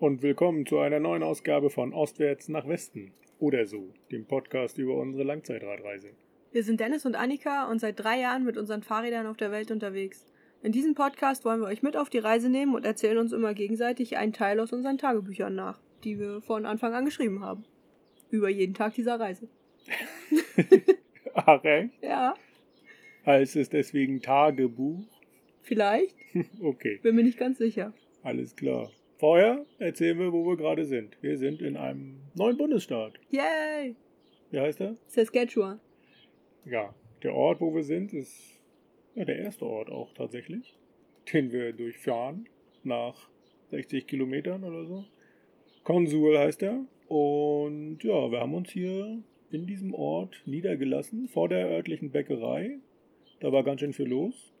und willkommen zu einer neuen Ausgabe von Ostwärts nach Westen oder so, dem Podcast über unsere Langzeitradreise. Wir sind Dennis und Annika und seit drei Jahren mit unseren Fahrrädern auf der Welt unterwegs. In diesem Podcast wollen wir euch mit auf die Reise nehmen und erzählen uns immer gegenseitig einen Teil aus unseren Tagebüchern nach, die wir von Anfang an geschrieben haben. Über jeden Tag dieser Reise. Ach, echt? Ja, Heißt es deswegen Tagebuch? vielleicht. Okay, Bin mir nicht ganz sicher. alles klar. Vorher erzählen wir, wo wir gerade sind. Wir sind in einem neuen Bundesstaat. Yay! Wie heißt er? Saskatchewan. Ja, der Ort, wo wir sind, ist ja, der erste Ort auch tatsächlich, den wir durchfahren nach 60 Kilometern oder so. Konsul heißt er. Und ja, wir haben uns hier in diesem Ort niedergelassen, vor der örtlichen Bäckerei. Da war ganz schön viel los.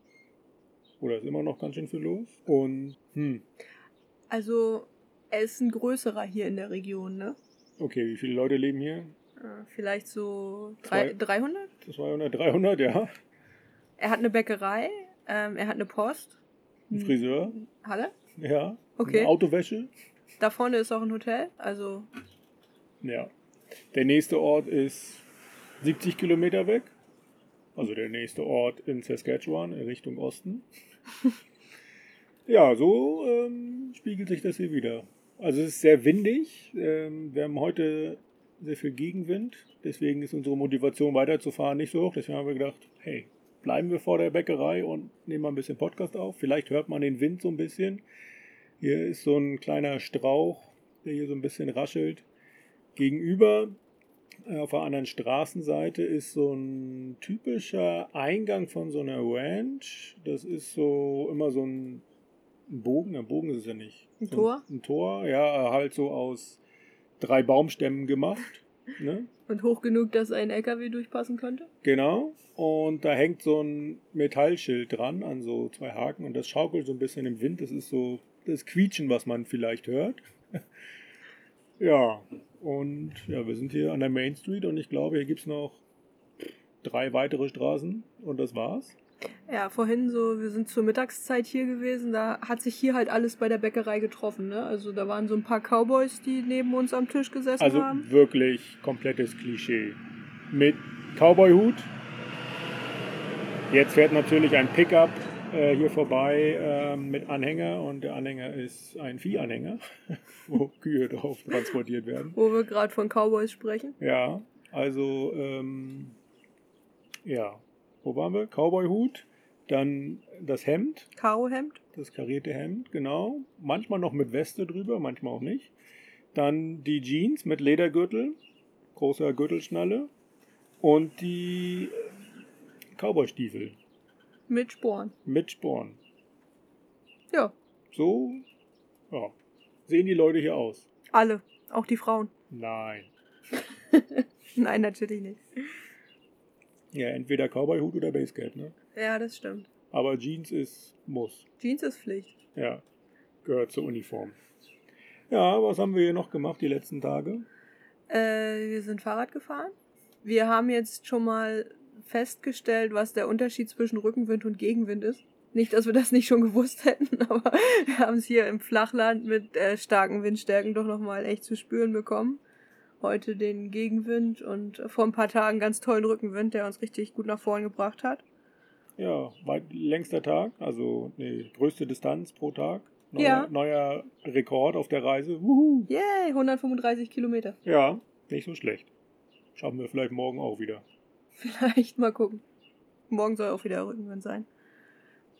Oder ist immer noch ganz schön viel los. Und, hm, Also, er ist ein größerer hier in der Region, ne? okay, wie viele Leute leben hier? Äh, Vielleicht so drei, Zwei. 300? 200, 300, ja. Er hat eine Bäckerei, ähm, er hat eine Post. Ein Friseur, Halle? ja. Okay. Eine Autowäsche, Da vorne ist auch ein Hotel, also Ja. Der nächste Ort ist 70 Kilometer weg. Also der nächste Ort in Saskatchewan in Richtung Osten. ja, so ähm, spiegelt sich das hier wieder. Also es ist sehr windig. Ähm, wir haben heute sehr viel Gegenwind. Deswegen ist unsere Motivation weiterzufahren nicht so hoch. Deswegen haben wir gedacht, hey, bleiben wir vor der Bäckerei und nehmen mal ein bisschen Podcast auf. Vielleicht hört man den Wind so ein bisschen. Hier ist so ein kleiner Strauch, der hier so ein bisschen raschelt. Gegenüber äh, auf der anderen Straßenseite ist so ein typischer Eingang von so einer Ranch. Das ist so immer so ein, ein Bogen. Ein Bogen ist es ja nicht. Ein so Tor? Ein, Tor, ja, halt so aus drei Baumstämmen gemacht. Ne? und hoch genug, dass ein LKW durchpassen könnte. Genau. Und da hängt so ein Metallschild dran an so zwei Haken und das schaukelt so ein bisschen im Wind. Das ist so das Quietschen, was man vielleicht hört. ja, und ja, wir sind hier an der Main Street und ich glaube, hier gibt es noch drei weitere Straßen und das war's. Ja, vorhin so, wir sind zur Mittagszeit hier gewesen, da hat sich hier halt alles bei der Bäckerei getroffen, ne? Also da waren so ein paar Cowboys, die neben uns am Tisch gesessen Also haben. wirklich komplettes Klischee. Mit Cowboy-Hut. Jetzt fährt natürlich ein Pickup äh, hier vorbei ähm, mit Anhänger und der Anhänger ist ein Viehanhänger, wo Kühe drauf transportiert werden. Wo wir gerade von Cowboys sprechen. Ja, also ähm, ja, wo waren wir? Cowboy-Hut, dann das Hemd, Karohemd. das karierte Hemd, genau. Manchmal noch mit Weste drüber, manchmal auch nicht. Dann die Jeans mit Ledergürtel, großer Gürtelschnalle. Und die Cowboystiefel Mit Sporen. mit Sporn. Ja, So ja, sehen die Leute hier aus. alle. Auch die Frauen. Nein. Nein, natürlich nicht. Ja, entweder Cowboyhut oder Basecap, ne? Ja, das stimmt. Aber Jeans ist Muss. Jeans ist Pflicht. Ja, gehört zur Uniform. Ja, was haben wir hier noch gemacht die letzten Tage? Äh, wir sind Fahrrad gefahren. Wir haben jetzt schon mal festgestellt, was der Unterschied zwischen Rückenwind und Gegenwind ist. Nicht, dass wir das nicht schon gewusst hätten, aber wir haben es hier im Flachland mit äh, starken Windstärken doch nochmal echt zu spüren bekommen. Heute den Gegenwind und vor ein paar Tagen ganz tollen Rückenwind, der uns richtig gut nach vorn gebracht hat. Ja, weit, längster Tag, also nee, größte Distanz pro Tag. Neuer, Ja. neuer Rekord auf der Reise. Wuhu. Yay, 135 Kilometer. Ja, nicht so schlecht. Schaffen wir vielleicht morgen auch wieder. Vielleicht mal gucken. Morgen soll auch wieder Rückenwind sein.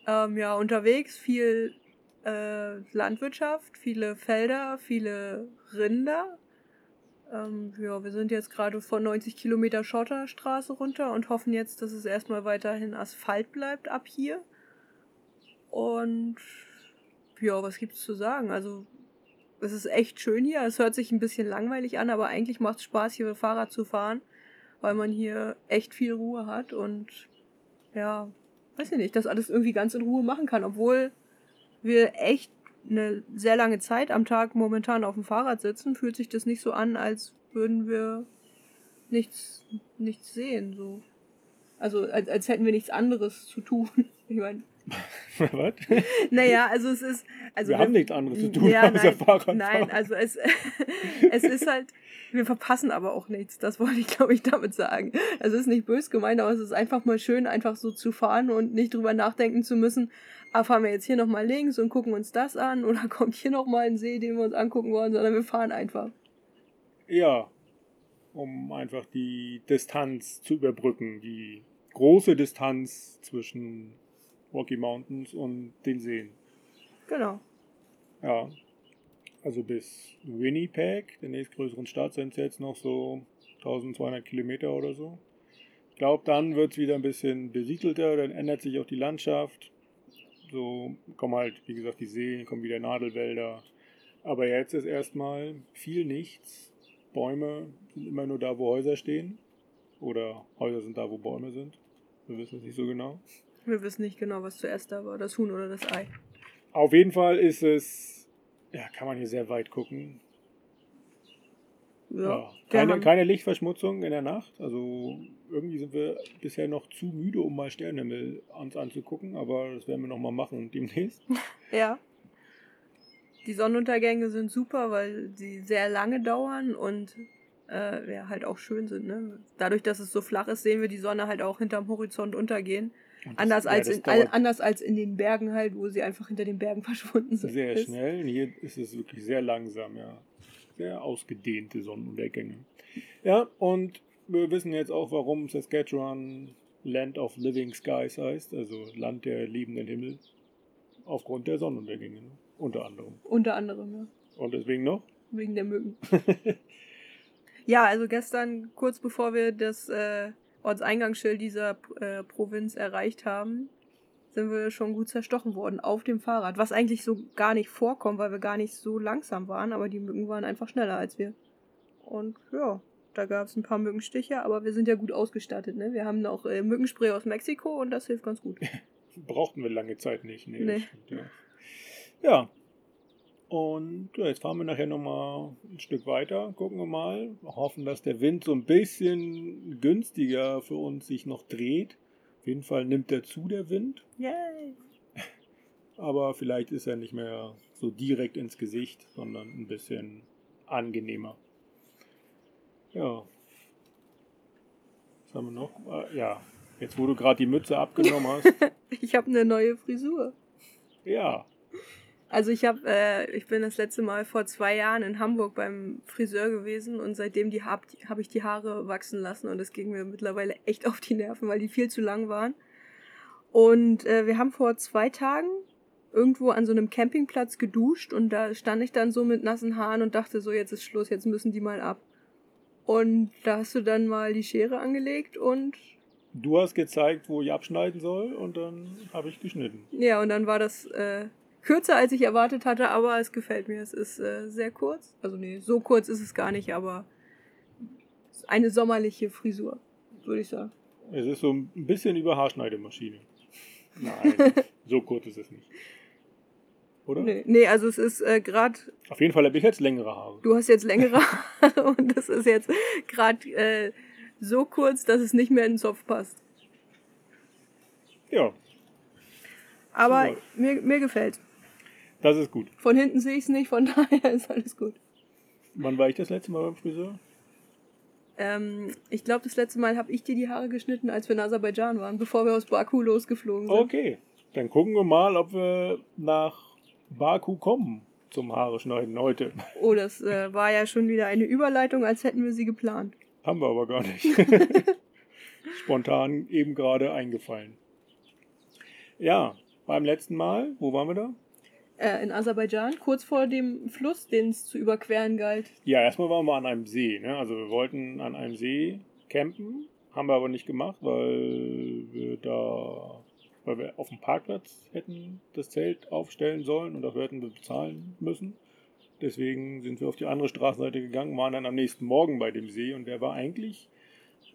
Ähm, ja, unterwegs viel äh, Landwirtschaft, viele Felder, viele Rinder. Ähm, ja, wir sind jetzt gerade von 90 Kilometer Schotterstraße runter und hoffen jetzt, dass es erstmal weiterhin Asphalt bleibt ab hier. Und ja, was gibt's zu sagen? Also, es ist echt schön hier. Es hört sich ein bisschen langweilig an, aber eigentlich macht es Spaß, hier Fahrrad zu fahren weil man hier echt viel Ruhe hat und ja, weiß ich nicht, das alles irgendwie ganz in Ruhe machen kann, obwohl wir echt eine sehr lange Zeit am Tag momentan auf dem Fahrrad sitzen, fühlt sich das nicht so an, als würden wir nichts, nichts sehen, so. Also als, als hätten wir nichts anderes zu tun. Ich meine, Was? Naja, also es ist. Also wir, haben nichts anderes zu tun, ja, außer nein, Fahrradfahren. nein, also es, es ist halt, wir verpassen aber auch nichts. Das wollte ich, glaube ich, damit sagen. Es ist nicht bös gemeint, aber es ist einfach mal schön, einfach so zu fahren und nicht drüber nachdenken zu müssen, ah, fahren wir jetzt hier nochmal links und gucken uns das an oder kommt hier nochmal ein See, den wir uns angucken wollen, sondern wir fahren einfach. Ja, um einfach die Distanz zu überbrücken, die große Distanz zwischen Rocky Mountains und den Seen. Genau. Ja, also bis Winnipeg, der nächstgrößeren Stadt, sind es jetzt noch so 1200 Kilometer oder so. Ich glaube, dann wird es wieder ein bisschen besiedelter, dann ändert sich auch die Landschaft. So kommen halt, wie gesagt, die Seen, kommen wieder Nadelwälder. Aber jetzt ist erstmal viel nichts. Bäume sind immer nur da, wo Häuser stehen. Oder Häuser sind da, wo Bäume sind. Wir wissen es nicht so genau. Wir wissen nicht genau, was zuerst da war, das Huhn oder das Ei. Auf jeden Fall ist es, ja, kann man hier sehr weit gucken. Ja. Keine, keine Lichtverschmutzung in der Nacht. Also irgendwie sind wir bisher noch zu müde, um mal Sternenhimmel uns anzugucken, aber das werden wir nochmal machen demnächst. Ja. Die Sonnenuntergänge sind super, weil sie sehr lange dauern und äh, ja, halt auch schön sind. Ne? Dadurch, dass es so flach ist, sehen wir die Sonne halt auch hinterm Horizont untergehen. Das- Anders, ja, als in, anders als in den Bergen halt, wo sie einfach hinter den Bergen verschwunden sind. sehr ist. schnell. Und hier ist es wirklich sehr langsam, ja. Sehr ausgedehnte Sonnenuntergänge. Ja, und wir wissen jetzt auch, warum Saskatchewan Land of Living Skies heißt, also Land der liebenden Himmel. Aufgrund der Sonnenuntergänge, ne? unter anderem. Unter anderem, ja. Und deswegen noch? Wegen der Mücken. ja, also gestern, kurz bevor wir das äh, Ortseingangsschild dieser äh, Provinz erreicht haben, sind wir schon gut zerstochen worden auf dem Fahrrad. Was eigentlich so gar nicht vorkommt, weil wir gar nicht so langsam waren, aber die Mücken waren einfach schneller als wir. Und ja, da gab es ein paar Mückenstiche, aber wir sind ja gut ausgestattet. Ne? Wir haben noch äh, Mückenspray aus Mexiko und das hilft ganz gut. Brauchten wir lange Zeit nicht. Nee, Nee. stimmt, ja. ja. Und ja, jetzt fahren wir nachher nochmal ein Stück weiter, gucken wir mal. Hoffen, dass der Wind so ein bisschen günstiger für uns sich noch dreht. Auf jeden Fall nimmt er zu, der Wind. Yay! Aber vielleicht ist er nicht mehr so direkt ins Gesicht, sondern ein bisschen angenehmer. Ja. Was haben wir noch? Äh, ja, jetzt wo du gerade die Mütze abgenommen hast. Ich habe eine neue Frisur. ja, Also ich habe, äh, ich bin das letzte Mal vor zwei Jahren in Hamburg beim Friseur gewesen und seitdem die habe hab ich die Haare wachsen lassen und das ging mir mittlerweile echt auf die Nerven, weil die viel zu lang waren. Und äh, wir haben vor zwei Tagen irgendwo an so einem Campingplatz geduscht und da stand ich dann so mit nassen Haaren und dachte so, jetzt ist Schluss, jetzt müssen die mal ab. Und da hast du dann mal die Schere angelegt und Du hast gezeigt, wo ich abschneiden soll und dann habe ich geschnitten. Ja, und dann war das äh, kürzer, als ich erwartet hatte, aber es gefällt mir. Es ist äh, sehr kurz. Also nee, so kurz ist es gar nicht, aber eine sommerliche Frisur, würde ich sagen. Es ist so ein bisschen über Haarschneidemaschine. Nein, so kurz ist es nicht. Oder? Nee, nee also es ist äh, gerade, Auf jeden Fall habe ich jetzt längere Haare. du hast jetzt längere Haare und es ist jetzt gerade äh, so kurz, dass es nicht mehr in den Zopf passt. Ja, Aber mir, mir gefällt das ist gut. Von hinten sehe ich es nicht, von daher ist alles gut. Wann war ich das letzte Mal beim Friseur? Ähm, ich glaube, das letzte Mal habe ich dir die Haare geschnitten, als wir in Aserbaidschan waren, bevor wir aus Baku losgeflogen sind. Okay, dann gucken wir mal, ob wir nach Baku kommen zum Haare schneiden heute. Oh, das äh, war ja schon wieder eine Überleitung, als hätten wir sie geplant. Haben wir aber gar nicht. Spontan eben gerade eingefallen. Ja, beim letzten Mal, wo waren wir da? Äh, in Aserbaidschan, kurz vor dem Fluss, den es zu überqueren galt. Ja, erstmal waren wir an einem See. Ne? Also wir wollten an einem See campen, haben wir aber nicht gemacht, weil wir da, weil wir auf dem Parkplatz hätten das Zelt aufstellen sollen und dafür hätten wir bezahlen müssen. Deswegen sind wir auf die andere Straßenseite gegangen, waren dann am nächsten Morgen bei dem See und der war eigentlich,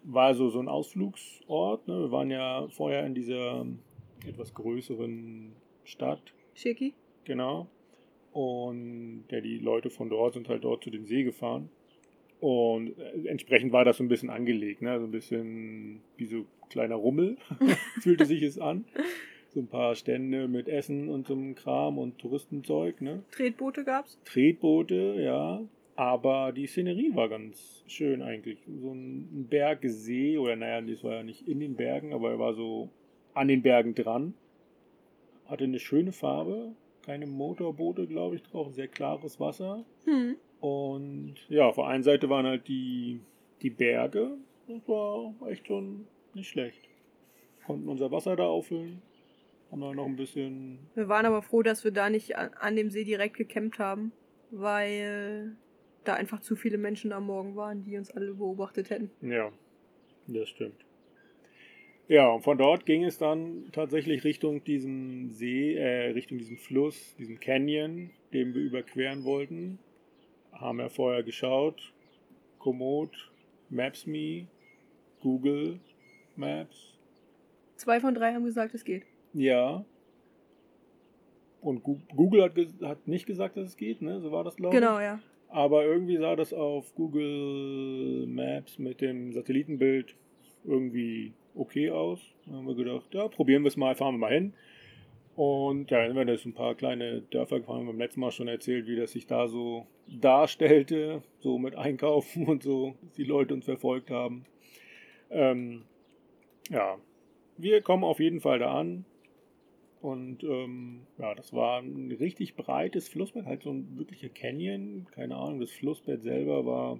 war so, so ein Ausflugsort. Ne? Wir waren ja vorher in dieser etwas größeren Stadt Schicki? Genau. Und ja, die Leute von dort sind halt dort zu dem See gefahren. Und äh, entsprechend war das so ein bisschen angelegt, ne? So ein bisschen wie so kleiner Rummel fühlte sich es an. so ein paar Stände mit Essen und so einem Kram und Touristenzeug, ne? Tretboote gab's? Tretboote, ja. Aber die Szenerie war ganz schön eigentlich. So ein Bergsee, oder naja, das war ja nicht in den Bergen, aber er war so an den Bergen dran. Hatte eine schöne Farbe, keine Motorboote, glaube ich, drauf, sehr klares Wasser. Hm. Und ja, auf der einen Seite waren halt die, die Berge. Das war echt schon nicht schlecht. Konnten unser Wasser da auffüllen. Haben wir noch ein bisschen. Wir waren aber froh, dass wir da nicht an, an dem See direkt gecampt haben, weil da einfach zu viele Menschen am Morgen waren, die uns alle beobachtet hätten. Ja, das stimmt. Ja, und von dort ging es dann tatsächlich Richtung diesem See, äh, Richtung diesem Fluss, diesem Canyon, den wir überqueren wollten. Haben wir vorher geschaut. Komoot, Maps.me, Google Maps. Zwei von drei haben gesagt, es geht. Ja. Und Google hat, hat nicht gesagt, dass es geht, ne? So war das, glaube ich. Genau, ja. Aber irgendwie sah das auf Google Maps mit dem Satellitenbild irgendwie okay aus. Da haben wir gedacht, ja, probieren wir es mal, fahren wir mal hin. Und ja, dann werden jetzt ein paar kleine Dörfer gefahren. Wir haben beim letzten Mal schon erzählt, wie das sich da so darstellte, so mit Einkaufen und so, dass die Leute uns verfolgt haben. Ähm, ja, wir kommen auf jeden Fall da an. Und ähm, ja, das war ein richtig breites Flussbett, halt so ein wirklicher Canyon. Keine Ahnung, das Flussbett selber war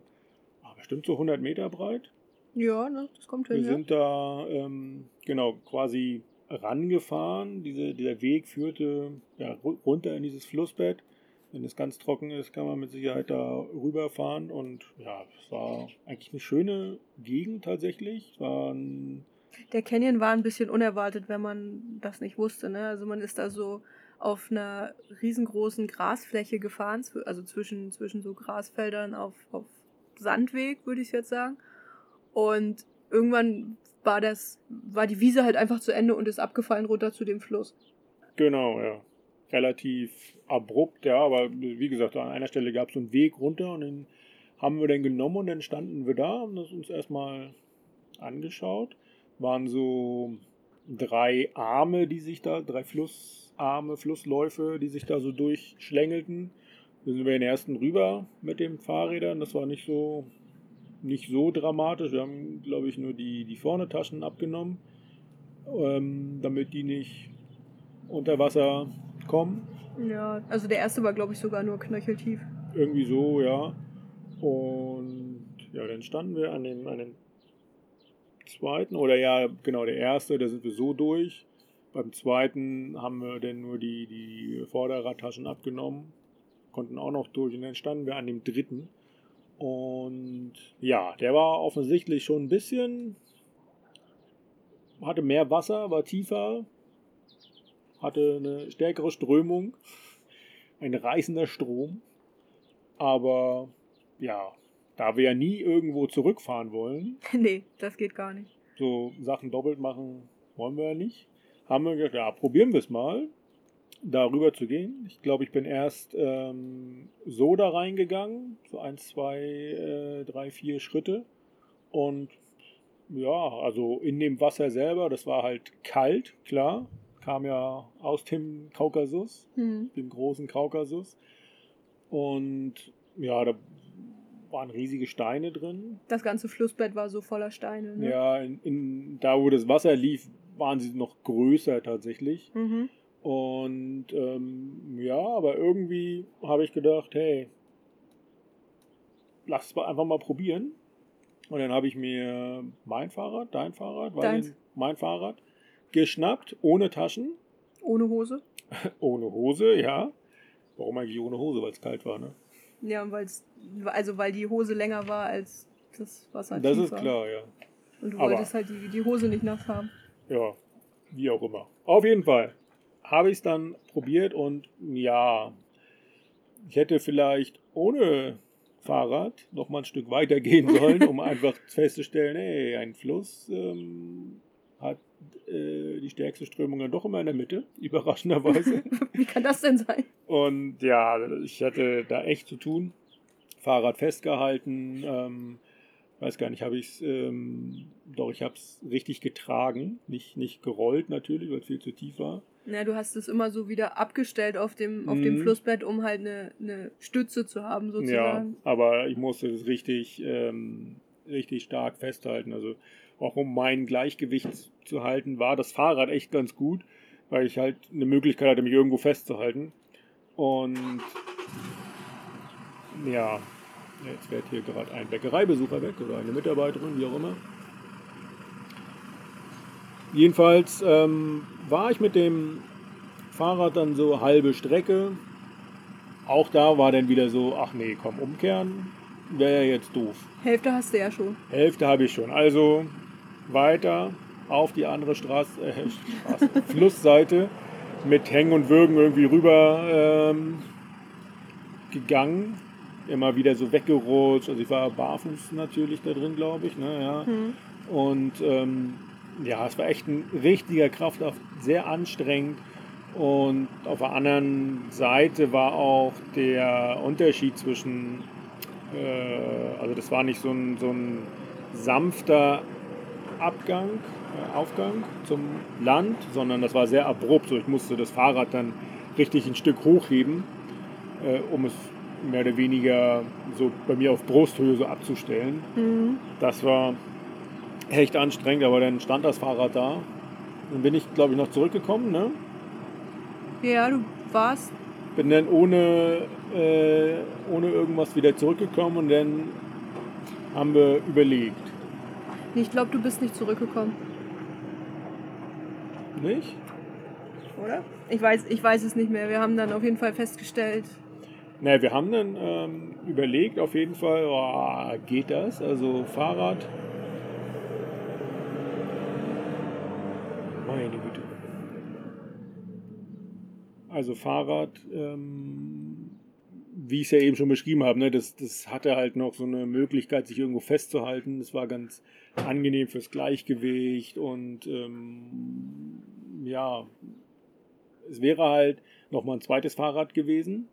ah, bestimmt so 100 Meter breit. Ja, ne, das kommt Wir hin. Ja. sind da ähm, genau quasi rangefahren. Diese, dieser Weg führte ja, ru- runter in dieses Flussbett. Wenn es ganz trocken ist, kann man mit Sicherheit da rüberfahren. Und ja, es war eigentlich eine schöne Gegend tatsächlich. Es war ein Der Canyon war ein bisschen unerwartet, wenn man das nicht wusste. Ne? Also man ist da so auf einer riesengroßen Grasfläche gefahren, also zwischen, zwischen so Grasfeldern auf, auf Sandweg, würde ich jetzt sagen. Und irgendwann war das, war die Wiese halt einfach zu Ende und ist abgefallen runter zu dem Fluss. Genau, ja. Relativ abrupt, ja, aber wie gesagt, an einer Stelle gab es so einen Weg runter und den haben wir dann genommen und dann standen wir da und das uns erstmal angeschaut. Waren so drei Arme, die sich da, drei Flussarme, Flussläufe, die sich da so durchschlängelten. Da sind wir den ersten rüber mit den Fahrrädern. Das war nicht so, nicht so dramatisch. Wir haben, glaube ich, nur die, die vorne Taschen abgenommen, ähm, damit die nicht unter Wasser kommen. Ja, also der erste war, glaube ich, sogar nur knöcheltief. Irgendwie so, ja. Und ja, dann standen wir an dem, an dem zweiten, oder ja, genau, der erste, da sind wir so durch. Beim zweiten haben wir dann nur die, die Vorderradtaschen abgenommen, konnten auch noch durch und dann standen wir an dem dritten. Und ja, der war offensichtlich schon ein bisschen, hatte mehr Wasser, war tiefer, hatte eine stärkere Strömung, ein reißender Strom. Aber ja, da wir ja nie irgendwo zurückfahren wollen, nee, das geht gar nicht. so Sachen doppelt machen wollen wir ja nicht, haben wir gedacht, ja, probieren wir es mal, darüber zu gehen. Ich glaube, ich bin erst ähm, so da reingegangen, so eins, zwei, äh, drei, vier Schritte. Und ja, also in dem Wasser selber, das war halt kalt, klar. Kam ja aus dem Kaukasus Hm. dem großen Kaukasus. Und ja, da waren riesige Steine drin. Das ganze Flussbett war so voller Steine. Ne? Ja, in, in, da wo das Wasser lief, waren sie noch größer tatsächlich. Mhm. Und ähm, ja, aber irgendwie habe ich gedacht, hey, lass es einfach mal probieren. Und dann habe ich mir mein Fahrrad, dein Fahrrad, Deins. mein Fahrrad geschnappt, ohne Taschen, Ohne Hose. ohne Hose, ja. Warum eigentlich ohne Hose? Weil es kalt war, ne? Ja, und weil's, also weil die Hose länger war als das Wasser. Das tief ist war. klar, ja. Und du Aber- wolltest halt die, die Hose nicht nass haben. Ja, wie auch immer. Auf jeden Fall habe ich es dann probiert und ja, ich hätte vielleicht ohne Fahrrad noch mal ein Stück weiter gehen sollen, um einfach festzustellen, hey, ein Fluss ähm, hat äh, die stärkste Strömung dann doch immer in der Mitte, überraschenderweise. Wie kann das denn sein? Und ja, ich hatte da echt zu tun. Fahrrad festgehalten, ähm, weiß gar nicht, habe ich es, ähm, doch, ich habe es richtig getragen, nicht, nicht gerollt natürlich, weil es viel zu tief war. Na, du hast es immer so wieder abgestellt auf dem, auf dem Mhm. Flussbett, um halt eine, eine Stütze zu haben, Ja, sozusagen. aber ich musste es richtig, ähm, richtig stark festhalten. Also auch um mein Gleichgewicht zu halten, war das Fahrrad echt ganz gut, weil ich halt eine Möglichkeit hatte, mich irgendwo festzuhalten. Und ja, jetzt fährt hier gerade ein Bäckereibesucher weg oder eine Mitarbeiterin, wie auch immer. Jedenfalls ähm, war ich mit dem Fahrrad dann so halbe Strecke. Auch da war dann wieder so, ach nee, komm, umkehren wäre ja jetzt doof. Hälfte hast du ja schon. Hälfte habe ich schon. Also weiter auf die andere Straße, äh, Straße Flussseite mit Hängen und Würgen irgendwie rüber ähm, gegangen. Immer wieder so weggerutscht. Also ich war barfuß natürlich da drin, glaube ich. Ne, ja. Hm. Und ähm, ja, es war echt ein richtiger Kraftakt, sehr anstrengend. Und auf der anderen Seite war auch der Unterschied zwischen, äh, also das war nicht so ein, so ein sanfter Abgang, äh, Aufgang zum Land, sondern das war sehr abrupt. So, ich musste das Fahrrad dann richtig ein Stück hochheben, äh, um es mehr oder weniger so bei mir auf Brusthöhe so abzustellen. Hm. Das war echt anstrengend, aber dann stand das Fahrrad da. Dann bin ich, glaube ich, noch zurückgekommen. Ne? Ja, du warst. Bin dann ohne, äh, ohne irgendwas wieder zurückgekommen und dann haben wir überlegt. Ich glaube, du bist nicht zurückgekommen, Nicht? oder? Ich weiß, ich weiß es nicht mehr. Wir haben dann auf jeden Fall festgestellt, Na, wir haben dann ähm, überlegt, auf jeden Fall, oh, geht das? Also Fahrrad. Meine Güte. Also Fahrrad, ähm, wie ich es ja eben schon beschrieben habe, ne, das, das hatte halt noch so eine Möglichkeit, sich irgendwo festzuhalten. Das war ganz angenehm fürs Gleichgewicht und ähm, ja, es wäre halt nochmal ein zweites Fahrrad gewesen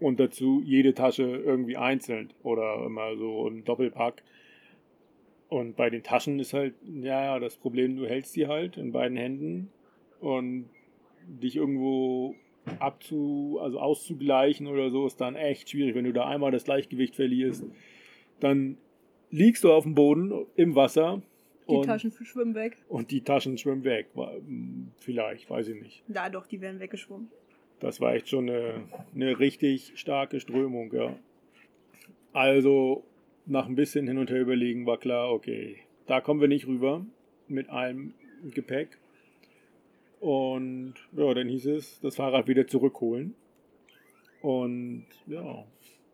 und dazu jede Tasche irgendwie einzeln oder immer so ein Doppelpack. Und bei den Taschen ist halt, ja, das Problem, du hältst die halt in beiden Händen und dich irgendwo abzu, also auszugleichen oder so, ist dann echt schwierig. Wenn du da einmal das Gleichgewicht verlierst, dann liegst du auf dem Boden im Wasser die und, Taschen schwimmen weg. und die Taschen schwimmen weg. Vielleicht, weiß ich nicht. Ja, doch, die werden weggeschwommen. Das war echt schon eine, eine richtig starke Strömung, ja. Also nach ein bisschen hin und her überlegen war klar, okay, da kommen wir nicht rüber mit allem Gepäck. Und ja, dann hieß es, das Fahrrad wieder zurückholen. Und ja,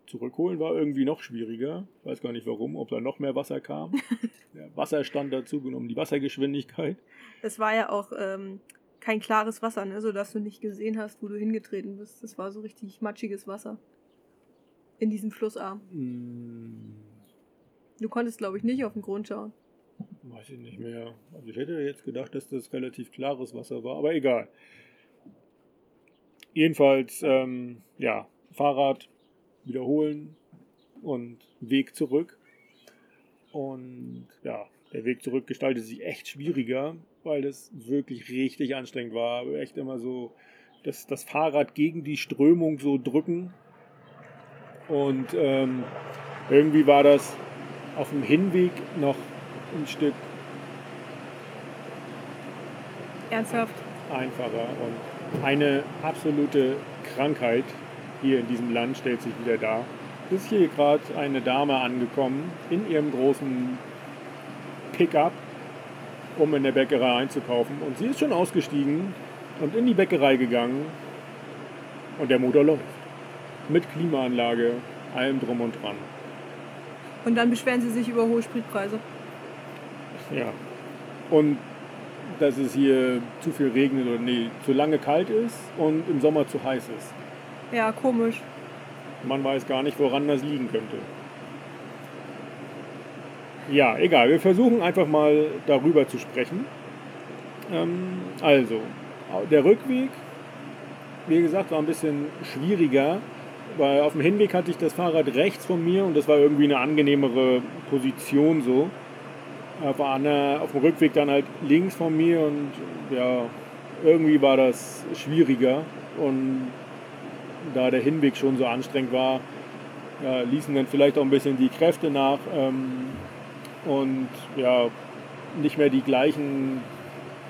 zurückholen war irgendwie noch schwieriger. Ich weiß gar nicht warum, ob da noch mehr Wasser kam. Der Wasserstand dazu genommen, die Wassergeschwindigkeit. Es war ja auch ähm, kein klares Wasser, ne? sodass du nicht gesehen hast, wo du hingetreten bist. Das war so richtig matschiges Wasser. In diesem Flussarm. Hm, Du konntest, glaube ich, nicht auf den Grund schauen. Weiß ich nicht mehr. Also ich hätte jetzt gedacht, dass das relativ klares Wasser war, aber egal. Jedenfalls, ähm, ja, Fahrrad wiederholen und Weg zurück. Und ja, der Weg zurück gestaltet sich echt schwieriger, weil das wirklich richtig anstrengend war. Echt immer so, das, das Fahrrad gegen die Strömung so drücken. Und ähm, irgendwie war das auf dem Hinweg noch ein Stück Ernsthaft? einfacher und eine absolute Krankheit hier in diesem Land stellt sich wieder dar. Es ist hier gerade eine Dame angekommen in ihrem großen Pickup, um in der Bäckerei einzukaufen und sie ist schon ausgestiegen und in die Bäckerei gegangen und der Motor läuft. Mit Klimaanlage, allem drum und dran. Und dann beschweren sie sich über hohe Spritpreise. Ja. Und dass es hier zu viel regnet oder nee, zu lange kalt ist und im Sommer zu heiß ist. Ja, komisch. Man weiß gar nicht, woran das liegen könnte. Ja, egal. Wir versuchen einfach mal darüber zu sprechen. Ähm, also, der Rückweg, wie gesagt, war ein bisschen schwieriger, weil auf dem Hinweg hatte ich das Fahrrad rechts von mir und das war irgendwie eine angenehmere Position so. Auf, einer, auf dem Rückweg dann halt links von mir und ja, irgendwie war das schwieriger und da der Hinweg schon so anstrengend war, ja, ließen dann vielleicht auch ein bisschen die Kräfte nach ähm, und ja, nicht mehr die gleichen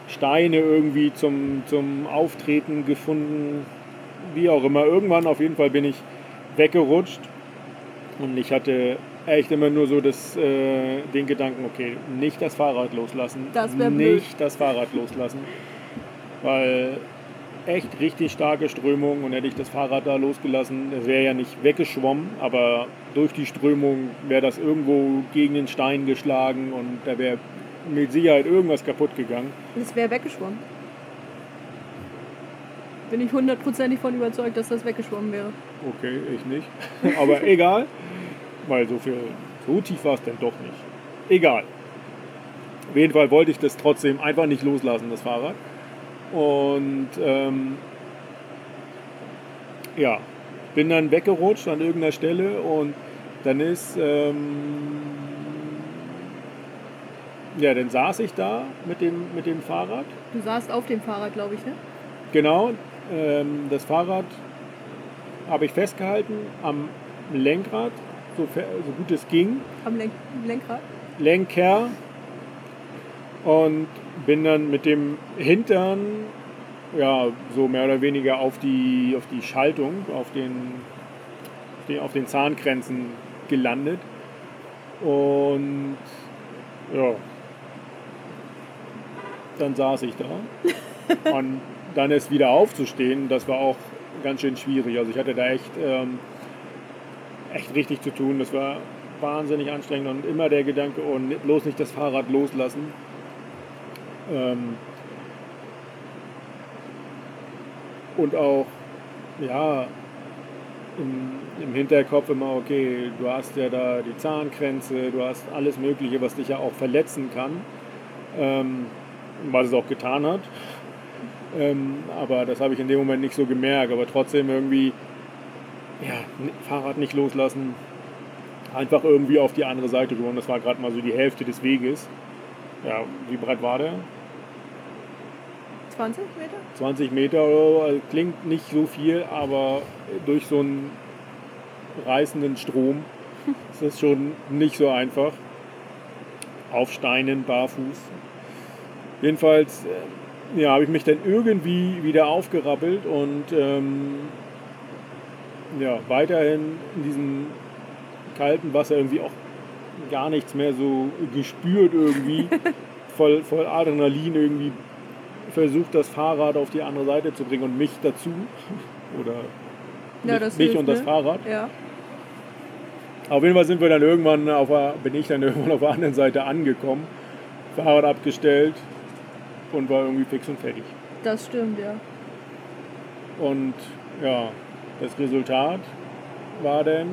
Steine irgendwie zum, zum Auftreten gefunden, wie auch immer. Irgendwann auf jeden Fall bin ich weggerutscht und ich hatte echt immer nur so das, äh, den Gedanken, okay, nicht das Fahrrad loslassen. Das nicht blöd. das Fahrrad loslassen. Weil echt richtig starke Strömung und hätte ich das Fahrrad da losgelassen, es wäre ja nicht weggeschwommen, aber durch die Strömung wäre das irgendwo gegen den Stein geschlagen und da wäre mit Sicherheit irgendwas kaputt gegangen. Das wäre weggeschwommen. Bin ich hundertprozentig von überzeugt, dass das weggeschwommen wäre. Okay, ich nicht. Aber egal, weil so viel, so tief war es denn doch nicht. Egal. Auf jeden Fall wollte ich das trotzdem einfach nicht loslassen, das Fahrrad. Und ähm, ja, bin dann weggerutscht an irgendeiner Stelle und dann ist, ähm, ja, dann saß ich da mit dem, mit dem Fahrrad Du saßt auf dem Fahrrad, glaube ich, ne? Genau, ähm, das Fahrrad habe ich festgehalten am Lenkrad, so, so gut es ging, Am Lenk Lenkrad. Lenker. Und bin dann mit dem Hintern ja so mehr oder weniger auf die, auf die Schaltung, auf den, den, auf den Zahngrenzen gelandet. Und ja, dann saß ich da und dann ist wieder aufzustehen, das war auch ganz schön schwierig. Also ich hatte da echt, ähm, echt richtig zu tun. Das war wahnsinnig anstrengend und immer der Gedanke, oh, bloß nicht das Fahrrad loslassen. Ähm, und auch, ja, im, im Hinterkopf immer, okay, du hast ja da die Zahngrenze, du hast alles Mögliche, was dich ja auch verletzen kann, ähm, was es auch getan hat. Ähm, aber das habe ich in dem Moment nicht so gemerkt. Aber trotzdem irgendwie, ja, Fahrrad nicht loslassen, einfach irgendwie auf die andere Seite rüber. Und das war gerade mal so die Hälfte des Weges. Ja, wie breit war der? 20 Meter? 20 Meter oder so. Also klingt nicht so viel, aber durch so einen reißenden Strom ist das schon nicht so einfach. Auf Steinen, barfuß. Jedenfalls äh, ja, habe ich mich dann irgendwie wieder aufgerappelt und ähm, ja, weiterhin in diesem kalten Wasser irgendwie auch gar nichts mehr so gespürt irgendwie. voll, voll Adrenalin irgendwie versucht, das Fahrrad auf die andere Seite zu bringen und mich dazu. Oder Ja, mich, mich hilft, und das ne? Fahrrad. Ja. Auf jeden Fall sind wir dann irgendwann auf bin ich dann irgendwann auf der anderen Seite angekommen, Fahrrad abgestellt und war irgendwie fix und fertig. Das stimmt, ja. Und ja, das Resultat war dann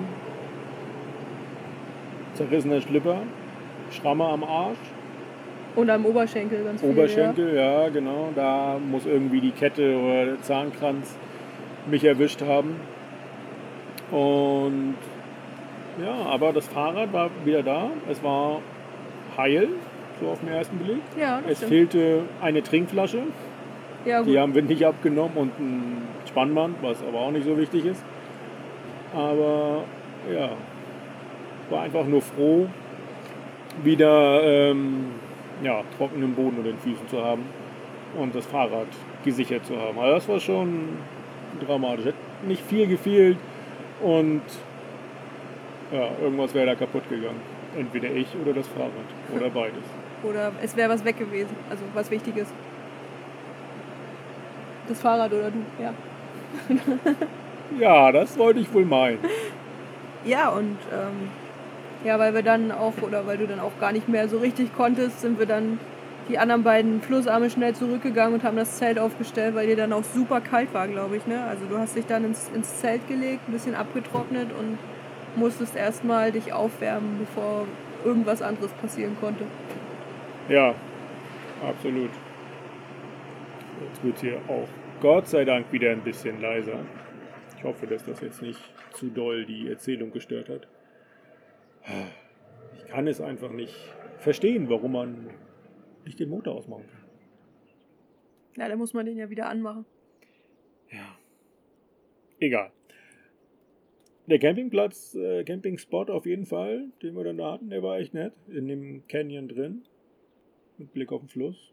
zerrissener Schlipper, Schramme am Arsch, Und am Oberschenkel ganz viel. Oberschenkel, ja genau, da muss irgendwie die Kette oder der Zahnkranz mich erwischt haben. Und ja, aber das Fahrrad war wieder da, es war heil, so auf den ersten Blick. Ja, Es stimmt. fehlte eine Trinkflasche, Ja, die haben wir nicht abgenommen und ein Spannband, was aber auch nicht so wichtig ist. Aber ja, war einfach nur froh, wieder ähm, ja, trockenen Boden unter den Füßen zu haben und das Fahrrad gesichert zu haben. Also das war schon dramatisch. Hat nicht viel gefehlt und ja, irgendwas wäre da kaputt gegangen. Entweder ich oder das Fahrrad oder beides. Oder es wäre was weg gewesen. Also was Wichtiges. Das Fahrrad oder du, ja. Ja, das wollte ich wohl meinen. Ja, und ähm, ja, weil wir dann auch, oder weil du dann auch gar nicht mehr so richtig konntest, sind wir dann die anderen beiden Flussarme schnell zurückgegangen und haben das Zelt aufgestellt, weil dir dann auch super kalt war, glaube ich. Ne? Also du hast dich dann ins, ins Zelt gelegt, ein bisschen abgetrocknet und musstest erstmal dich aufwärmen, bevor irgendwas anderes passieren konnte. Ja, absolut. Jetzt wird hier auch Gott sei Dank wieder ein bisschen leiser. Ich hoffe, dass das jetzt nicht zu doll die Erzählung gestört hat. Ich kann es einfach nicht verstehen, warum man nicht den Motor ausmachen kann. Ja, dann muss man den ja wieder anmachen. Ja. Egal. Der Campingplatz, äh, Campingspot auf jeden Fall, den wir dann da hatten, der war echt nett. In dem Canyon drin. Mit Blick auf den Fluss.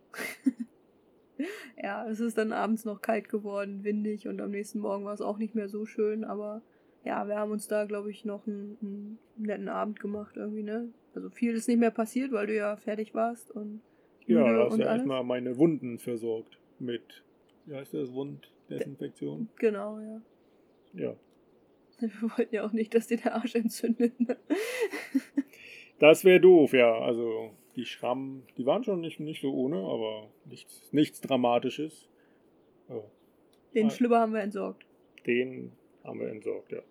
ja, es ist dann abends noch kalt geworden, windig und am nächsten Morgen war es auch nicht mehr so schön, aber ja, wir haben uns da, glaube ich, noch einen, einen, netten Abend gemacht irgendwie, ne? Also viel ist nicht mehr passiert, weil du ja fertig warst und ja, da hast du ja erstmal meine Wunden versorgt mit, wie heißt das, Wunddesinfektion? Genau, ja. Ja. Wir wollten ja auch nicht, dass dir der Arsch entzündet. Ne? das wäre doof, ja. Also die Schrammen, die waren schon nicht, nicht so ohne, aber nichts, nichts Dramatisches. Ja. Den Schlüpper haben wir entsorgt. Den haben wir entsorgt, ja.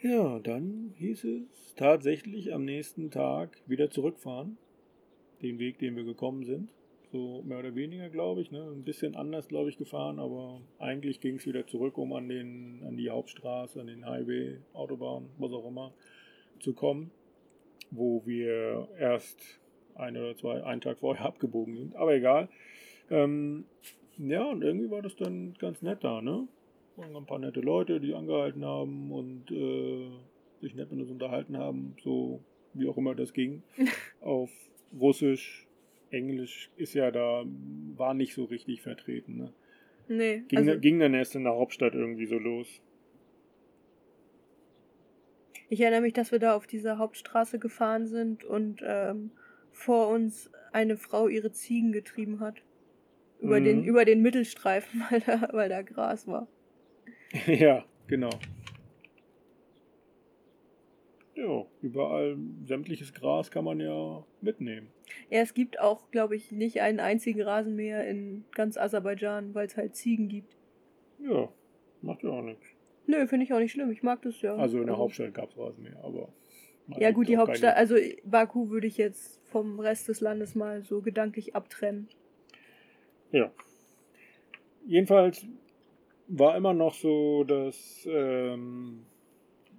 Ja, dann hieß es tatsächlich am nächsten Tag wieder zurückfahren. Den Weg, den wir gekommen sind. So mehr oder weniger, glaube ich. Ne? Ein bisschen anders, glaube ich, gefahren, aber eigentlich ging es wieder zurück, um an, den, an die Hauptstraße, an den Highway, Autobahn, was auch immer, zu kommen. Wo wir erst ein oder zwei, einen Tag vorher abgebogen sind. Aber egal. Ähm, ja, und irgendwie war das dann ganz nett da, ne? waren ein paar nette Leute, die angehalten haben und äh, sich nett mit uns unterhalten haben, so wie auch immer das ging. Auf Russisch, Englisch ist ja da, war nicht so richtig vertreten. Ne? Nee. Ging, also, ging dann erst in der Hauptstadt irgendwie so los. Ich erinnere mich, dass wir da auf dieser Hauptstraße gefahren sind und ähm, vor uns eine Frau ihre Ziegen getrieben hat. Über, mhm. den, über den Mittelstreifen, weil da, weil da Gras war. ja, genau. Ja, überall sämtliches Gras kann man ja mitnehmen. Ja, es gibt auch, glaube ich, nicht einen einzigen Rasenmäher in ganz Aserbaidschan, weil es halt Ziegen gibt. Ja, macht ja auch nichts. Nö, finde ich auch nicht schlimm. Ich mag das ja. Also in der also, Hauptstadt gab es Rasenmäher, aber. Ja, gut, die Hauptstadt, also Baku würde ich jetzt vom Rest des Landes mal so gedanklich abtrennen. Ja. Jedenfalls war immer noch so, dass ähm,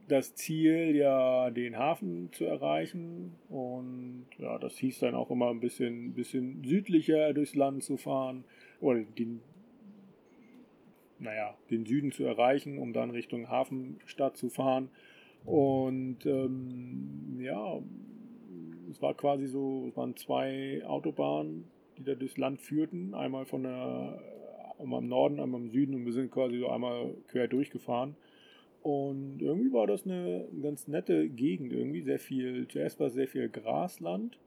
das Ziel ja den Hafen zu erreichen und ja, das hieß dann auch immer ein bisschen, bisschen südlicher durchs Land zu fahren oder den, naja, den Süden zu erreichen, um dann Richtung Hafenstadt zu fahren. Und ähm, ja, es war quasi so, es waren zwei Autobahnen, die da durchs Land führten. Einmal von der einmal im Norden, einmal im Süden und wir sind quasi so einmal quer durchgefahren. Und irgendwie war das eine ganz nette Gegend, irgendwie sehr viel, zuerst war sehr viel Grasland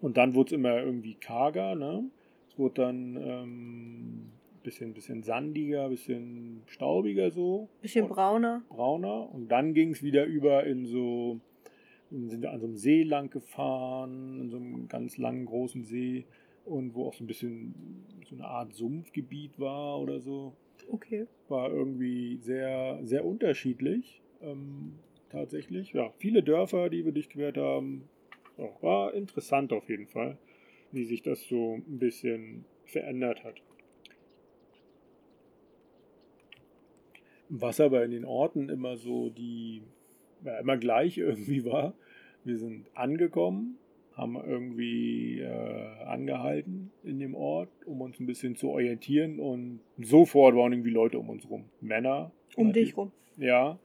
und dann wurde es immer irgendwie karger, ne? Es wurde dann ähm, bisschen, bisschen sandiger, bisschen staubiger so. Bisschen brauner. Brauner. Und dann ging es wieder über in so, sind wir an so einem See lang gefahren, in so einem ganz langen, großen See und wo auch so ein bisschen so eine Art Sumpfgebiet war oder so. Okay. War irgendwie sehr, sehr unterschiedlich. Ähm, tatsächlich. Ja, viele Dörfer, die wir durchquert haben. Ja, war interessant auf jeden Fall, wie sich das so ein bisschen verändert hat. Was aber in den Orten immer so die, ja, immer gleich irgendwie war. Wir sind angekommen haben irgendwie äh, angehalten in dem Ort, um uns ein bisschen zu orientieren und sofort waren irgendwie Leute um uns rum. Männer. Um dich rum. Ja.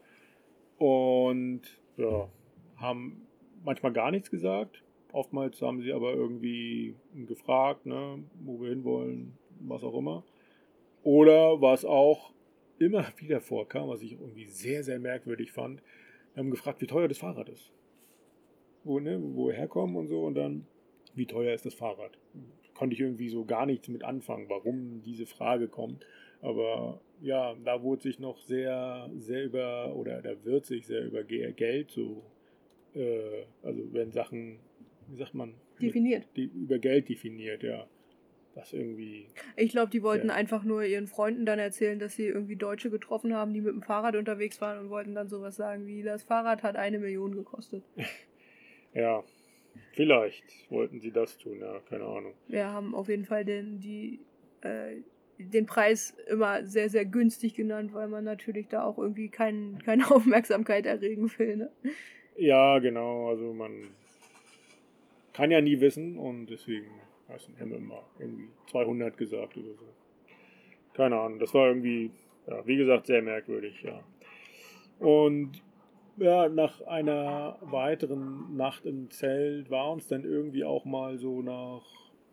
Und ja, haben manchmal gar nichts gesagt. Oftmals haben sie aber irgendwie gefragt, ne, wo wir hinwollen, was auch immer. Oder was auch immer wieder vorkam, was ich irgendwie sehr, sehr merkwürdig fand, wir haben gefragt, wie teuer das Fahrrad ist wo, ne, wo wir herkommen und so und dann, wie teuer ist das Fahrrad? Konnte ich irgendwie so gar nichts mit anfangen, warum diese Frage kommt. Aber ja, da wurde sich noch sehr, sehr über, oder da wird sich sehr über Geld so, äh, also werden Sachen, wie sagt man? Definiert. Die, über Geld definiert, ja. Das irgendwie. Ich glaube, die wollten ja. einfach nur ihren Freunden dann erzählen, dass sie irgendwie Deutsche getroffen haben, die mit dem Fahrrad unterwegs waren und wollten dann sowas sagen wie, das Fahrrad hat eine Million gekostet. Ja, vielleicht wollten sie das tun, ja, keine Ahnung. Wir haben auf jeden Fall den, die äh, den Preis immer sehr, sehr günstig genannt, weil man natürlich da auch irgendwie kein, keine Aufmerksamkeit erregen will. Ne? Ja, genau. Also man kann ja nie wissen und deswegen wir immer irgendwie 200 gesagt oder so. Keine Ahnung. Das war irgendwie, ja, wie gesagt, sehr merkwürdig, ja. Und ja, nach einer weiteren Nacht im Zelt war uns dann irgendwie auch mal so nach,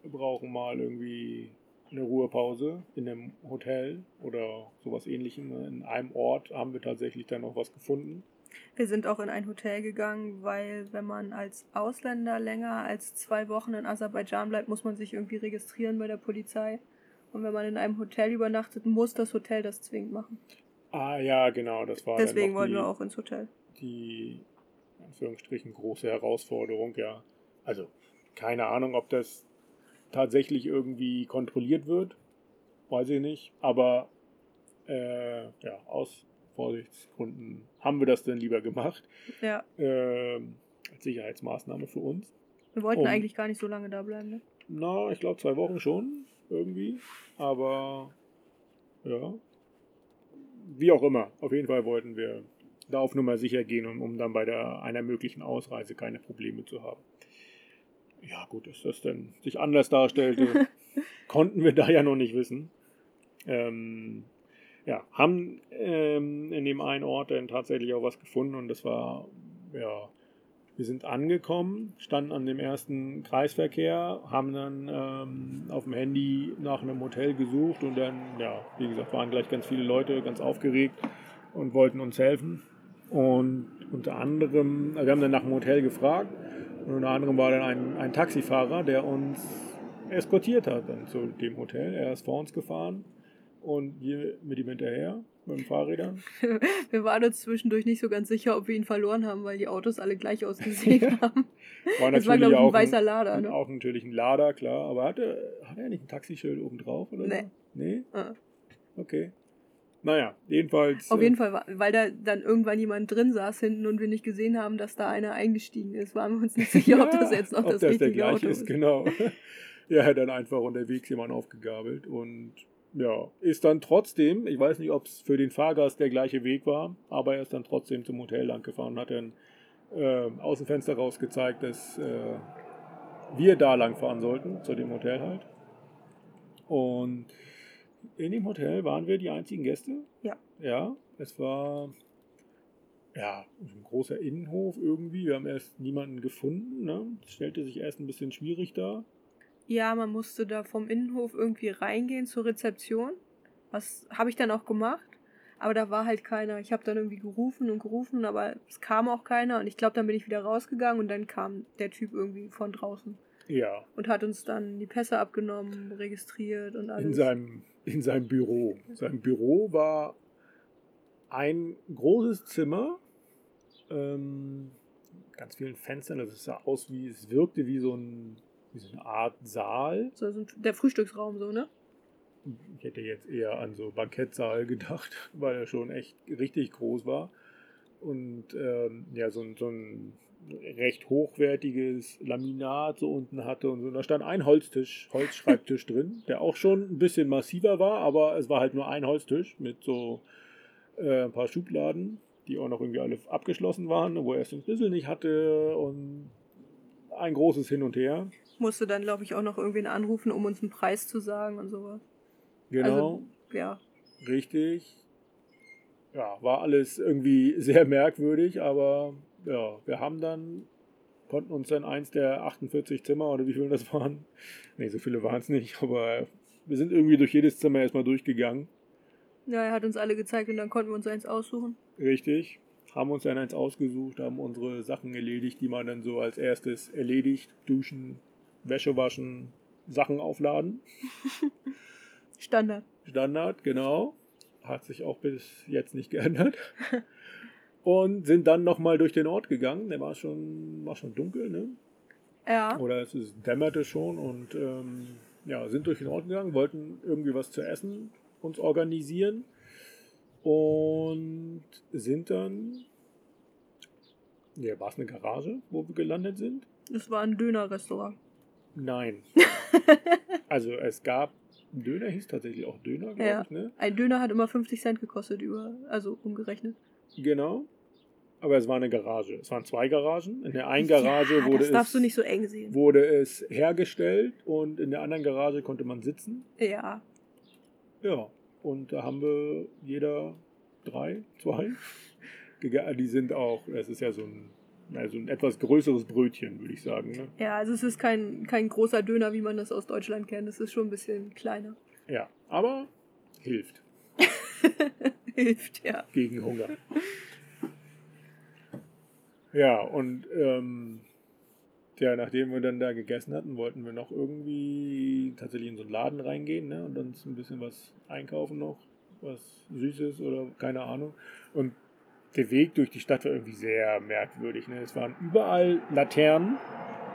wir brauchen mal irgendwie eine Ruhepause in einem Hotel oder sowas ähnlichem. In einem Ort haben wir tatsächlich dann noch was gefunden. Wir sind auch in ein Hotel gegangen, weil wenn man als Ausländer länger als zwei Wochen in Aserbaidschan bleibt, muss man sich irgendwie registrieren bei der Polizei. Und wenn man in einem Hotel übernachtet, muss das Hotel das zwingend machen. Ah ja, genau, das war. Deswegen wollten wir auch ins Hotel. Die, in Anführungsstrichen, große Herausforderung, ja. Also, keine Ahnung, ob das tatsächlich irgendwie kontrolliert wird. Weiß ich nicht. Aber äh, ja, aus Vorsichtsgründen haben wir das dann lieber gemacht. Ja. Ähm, als Sicherheitsmaßnahme für uns. Wir wollten um, eigentlich gar nicht so lange da bleiben, ne? Na, ich glaube zwei Wochen schon, irgendwie. Aber ja. Wie auch immer. Auf jeden Fall wollten wir da auf Nummer sicher gehen, um, um dann bei der, einer möglichen Ausreise keine Probleme zu haben. Ja, gut, dass das dann sich anders darstellte, konnten wir da ja noch nicht wissen. Ähm, ja, haben ähm, in dem einen Ort dann tatsächlich auch was gefunden und das war, ja, wir sind angekommen, standen an dem ersten Kreisverkehr, haben dann ähm, auf dem Handy nach einem Hotel gesucht und dann, ja, wie gesagt, waren gleich ganz viele Leute ganz aufgeregt und wollten uns helfen. Und unter anderem, wir haben dann nach dem Hotel gefragt und unter anderem war dann ein, ein Taxifahrer, der uns eskortiert hat dann zu dem Hotel. Er ist vor uns gefahren und wir mit ihm hinterher, mit den Fahrrädern. wir waren uns zwischendurch nicht so ganz sicher, ob wir ihn verloren haben, weil die Autos alle gleich ausgesehen ja. haben. War das war, glaube ich, ein weißer Lader. Ne? Auch natürlich ein Lader, klar. Aber hatte, hatte er nicht ein Taxischild oben drauf? Oder nee. So? Nee? Ah. Okay. Naja, jedenfalls. Auf äh, jeden Fall, weil da dann irgendwann jemand drin saß hinten und wir nicht gesehen haben, dass da einer eingestiegen ist, waren wir uns nicht sicher, ob das jetzt noch das, das richtige Auto ist. Genau. ja, hat dann einfach unterwegs jemand aufgegabelt und ja, ist dann trotzdem, ich weiß nicht, ob es für den Fahrgast der gleiche Weg war, aber er ist dann trotzdem zum Hotel lang gefahren und hat dann äh, aus dem Fenster raus gezeigt, dass äh, wir da lang fahren sollten, zu dem Hotel halt. Und in dem Hotel waren wir die einzigen Gäste. Ja. Ja, es war ja ein großer Innenhof irgendwie. Wir haben erst niemanden gefunden. Ne? Es stellte sich erst ein bisschen schwierig dar. Ja, man musste da vom Innenhof irgendwie reingehen zur Rezeption. Was habe ich dann auch gemacht. Aber da war halt keiner. Ich habe dann irgendwie gerufen und gerufen, aber es kam auch keiner. Und ich glaube, dann bin ich wieder rausgegangen und dann kam der Typ irgendwie von draußen. Ja. Und hat uns dann die Pässe abgenommen, registriert und alles. In seinem, in seinem Büro. Sein Büro war ein großes Zimmer, ähm, ganz vielen Fenstern. Es sah aus wie, es wirkte wie so ein wie so eine Art Saal. So, der Frühstücksraum so, ne? Ich hätte jetzt eher an so Bankettsaal gedacht, weil er schon echt richtig groß war. Und ähm, ja, so, so ein recht hochwertiges Laminat so unten hatte und so. Da stand ein Holztisch, Holzschreibtisch drin, der auch schon ein bisschen massiver war, aber es war halt nur ein Holztisch mit so äh, ein paar Schubladen, die auch noch irgendwie alle abgeschlossen waren, wo er erst den Schlüssel nicht hatte und ein großes Hin und Her musste dann, glaube ich, auch noch irgendwen anrufen, um uns einen Preis zu sagen und sowas. Genau. Also, ja. Richtig. Ja, war alles irgendwie sehr merkwürdig, aber ja, wir haben dann, konnten uns dann eins der 48 Zimmer oder wie viele das waren, nee, so viele waren es nicht, aber wir sind irgendwie durch jedes Zimmer erstmal durchgegangen. Ja, er hat uns alle gezeigt und dann konnten wir uns eins aussuchen. Richtig. Haben uns dann eins ausgesucht, haben unsere Sachen erledigt, die man dann so als erstes erledigt. Duschen, Wäsche waschen, Sachen aufladen. Standard. Standard, genau. Hat sich auch bis jetzt nicht geändert. Und sind dann nochmal durch den Ort gegangen. Der war schon, war schon dunkel, ne? Ja. Oder es ist, dämmerte schon und ähm, ja, sind durch den Ort gegangen, wollten irgendwie was zu essen uns organisieren und sind dann. Ja, war es eine Garage, wo wir gelandet sind? Es war ein Dönerrestaurant. Nein. also es gab Döner hieß tatsächlich auch Döner, glaube Ja. ich, ne? Ein Döner hat immer 50 Cent gekostet, über, also umgerechnet. Genau. Aber es war eine Garage. Es waren zwei Garagen. In der einen Garage ja, wurde, es, so wurde es hergestellt und in der anderen Garage konnte man sitzen. Ja. Ja. Und da haben wir jeder drei, zwei. Die sind auch, das ist ja so ein, also ein etwas größeres Brötchen, würde ich sagen. Ne? Ja, also es ist kein, kein großer Döner, wie man das aus Deutschland kennt. Es ist schon ein bisschen kleiner. Ja. Aber hilft Hilft, ja. gegen Hunger. Ja, und ähm, ja, nachdem wir dann da gegessen hatten, wollten wir noch irgendwie tatsächlich in so einen Laden reingehen ne, und uns ein bisschen was einkaufen noch, was Süßes oder keine Ahnung. Und der Weg durch die Stadt war irgendwie sehr merkwürdig. Ne? Es waren überall Laternen,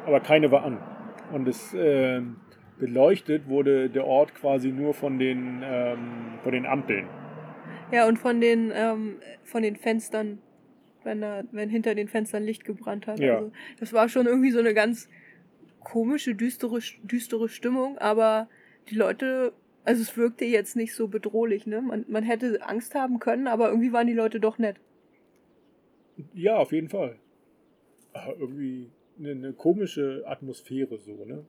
aber keine war an. Und es ähm, beleuchtet wurde der Ort quasi nur von den, ähm, von den Ampeln. Ja, und von den, ähm, von den Fenstern, wenn, da, wenn hinter den Fenstern Licht gebrannt hat. Ja. Also, das war schon irgendwie so eine ganz komische, düstere, düstere Stimmung, aber die Leute, also es wirkte jetzt nicht so bedrohlich, ne? Man, man hätte Angst haben können, aber irgendwie waren die Leute doch nett. Ja, auf jeden Fall. Aber irgendwie eine, eine komische Atmosphäre so, ne?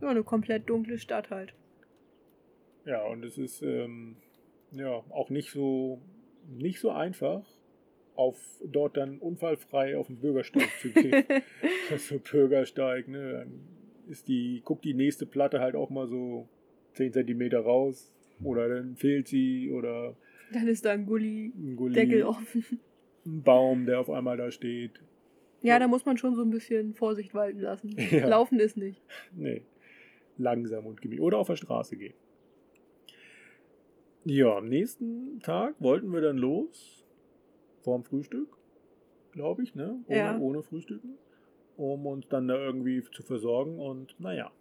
Ja, eine komplett dunkle Stadt halt. Ja, und es ist ähm, ja auch nicht so nicht so einfach, auf dort dann unfallfrei auf den Bürgersteig zu gehen. also Bürgersteig, ne? Dann ist die, guckt die nächste Platte halt auch mal so 10 Zentimeter raus. Oder dann fehlt sie oder Dann ist da ein ein Gully-Deckel Gully, offen. ein Baum, der auf einmal da steht. Ja, da muss man schon so ein bisschen Vorsicht walten lassen. Ja. Laufen ist nicht. Nee. Langsam und gemütlich. Oder auf der Straße gehen. Ja, am nächsten Tag wollten wir dann los. Vorm Frühstück, glaube ich, ne? Ohne, Ja. ohne Frühstücken. Um uns dann da irgendwie zu versorgen. Und naja,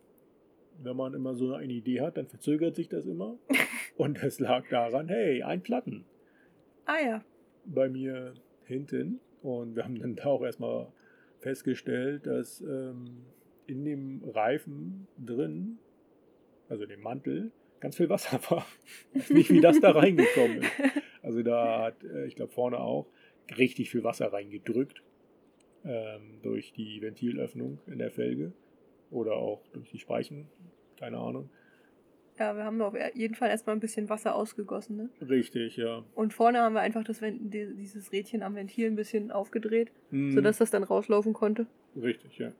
wenn man immer so eine Idee hat, dann verzögert sich das immer. und es lag daran, hey, ein Platten Ah ja. bei mir hinten. Und wir haben dann da auch erstmal festgestellt, dass ähm, in dem Reifen drin, also dem Mantel, ganz viel Wasser war. Ich weiß nicht, wie das da reingekommen ist. Also da hat, äh, ich glaube vorne auch, richtig viel Wasser reingedrückt ähm, durch die Ventilöffnung in der Felge oder auch durch die Speichen, keine Ahnung. Ja, wir haben auf jeden Fall erstmal ein bisschen Wasser ausgegossen, ne? Richtig, ja. Und vorne haben wir einfach das Ven- die- dieses Rädchen am Ventil ein bisschen aufgedreht, Mhm. sodass das dann rauslaufen konnte. Richtig, ja.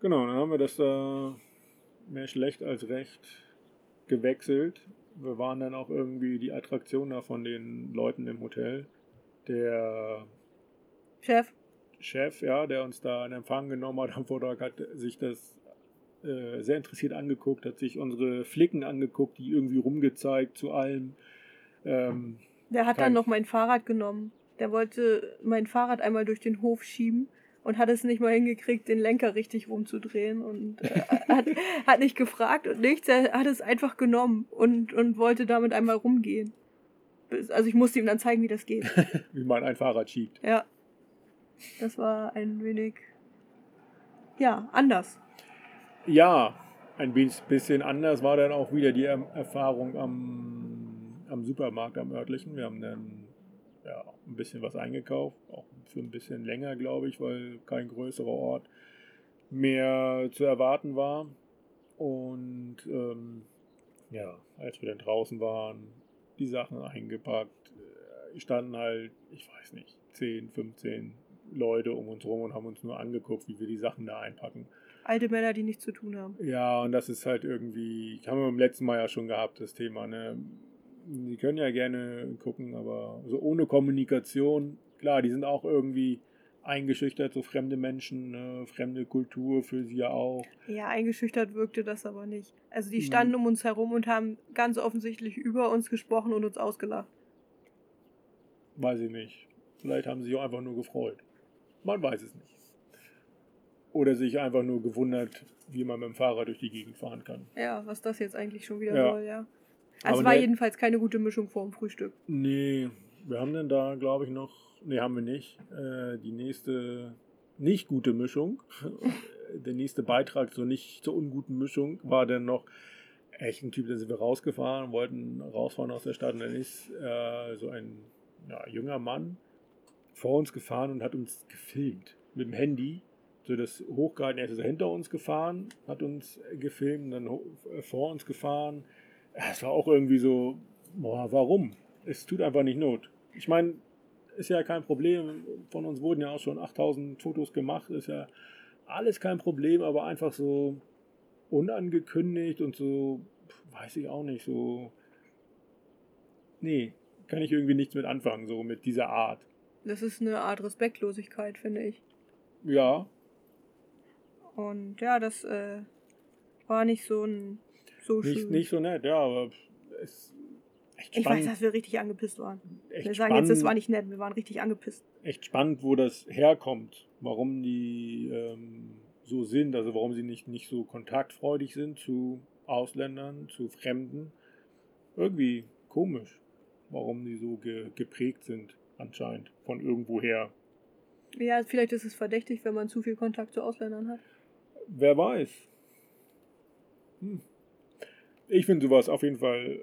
Genau, dann haben wir das da mehr schlecht als recht gewechselt. Wir waren dann auch irgendwie die Attraktion da von den Leuten im Hotel. Der Chef, Chef, ja, der uns da in Empfang genommen hat am Vortrag, hat sich das äh, sehr interessiert angeguckt, hat sich unsere Flicken angeguckt, die irgendwie rumgezeigt zu allem. Ähm, der hat dann noch mein Fahrrad genommen. Der wollte mein Fahrrad einmal durch den Hof schieben und hat es nicht mal hingekriegt, den Lenker richtig rumzudrehen und äh, hat, hat nicht gefragt und nichts. Er hat es einfach genommen und, und wollte damit einmal rumgehen. Also ich musste ihm dann zeigen, wie das geht. wie man ein Fahrrad schiebt. Ja. Das war ein wenig, ja, anders. Ja, ein bis- bisschen anders war dann auch wieder die Erfahrung am, am Supermarkt, am örtlichen. Wir haben dann ja, ein bisschen was eingekauft, auch für ein bisschen länger, glaube ich, weil kein größerer Ort mehr zu erwarten war. Und ähm, ja, als wir dann draußen waren, die Sachen eingepackt, äh, standen halt, ich weiß nicht, 10, 15 Leute um uns rum und haben uns nur angeguckt, wie wir die Sachen da einpacken. Alte Männer, die nichts zu tun haben. Ja, und das ist halt irgendwie, haben wir beim letzten Mal ja schon gehabt, das Thema, ne? Die können ja gerne gucken, aber so ohne Kommunikation, klar, die sind auch irgendwie eingeschüchtert, so fremde Menschen, ne? fremde Kultur für sie ja auch. Ja, eingeschüchtert wirkte das aber nicht. Also die Mhm. standen um uns herum und haben ganz offensichtlich über uns gesprochen und uns ausgelacht. Weiß ich nicht. Vielleicht haben sie sich auch einfach nur gefreut. Man weiß es nicht. Oder sich einfach nur gewundert, wie man mit dem Fahrrad durch die Gegend fahren kann. Ja, was das jetzt eigentlich schon wieder Ja. soll, ja. Also es war jedenfalls keine gute Mischung vor dem Frühstück. Nee, wir haben dann da, glaube ich, noch, nee, haben wir nicht, äh, die nächste nicht gute Mischung. Der nächste Beitrag zur nicht zur unguten Mischung war dann noch echt ein Typ, da sind wir rausgefahren, wollten rausfahren aus der Stadt und dann ist äh, so ein ja, junger Mann vor uns gefahren und hat uns gefilmt mit dem Handy. So das hochgehalten, er ist hinter uns gefahren, hat uns gefilmt, dann äh, vor uns gefahren. Es war auch irgendwie so, boah, warum? Es tut einfach nicht Not. Ich meine, ist ja kein Problem. Von uns wurden ja auch schon 8000 Fotos gemacht, ist ja alles kein Problem, aber einfach so unangekündigt und so, weiß ich auch nicht, so. Nee, kann ich irgendwie nichts mit anfangen, so mit dieser Art. Das ist eine Art Respektlosigkeit, finde ich. Ja. Und ja, das äh, war nicht so ein so nicht, schön. Nicht so nett, ja, aber es echt spannend. Ich weiß, dass wir richtig angepisst waren. Echt wir sagen spannend, jetzt, das war nicht nett, wir waren richtig angepisst. Echt spannend, wo das herkommt, warum die ähm, so sind, also warum sie nicht, nicht so kontaktfreudig sind zu Ausländern, zu Fremden. Irgendwie komisch, warum die so ge geprägt sind, anscheinend, von irgendwoher. Ja, vielleicht ist es verdächtig, wenn man zu viel Kontakt zu Ausländern hat. Wer weiß. Hm. Ich finde sowas auf jeden Fall äh,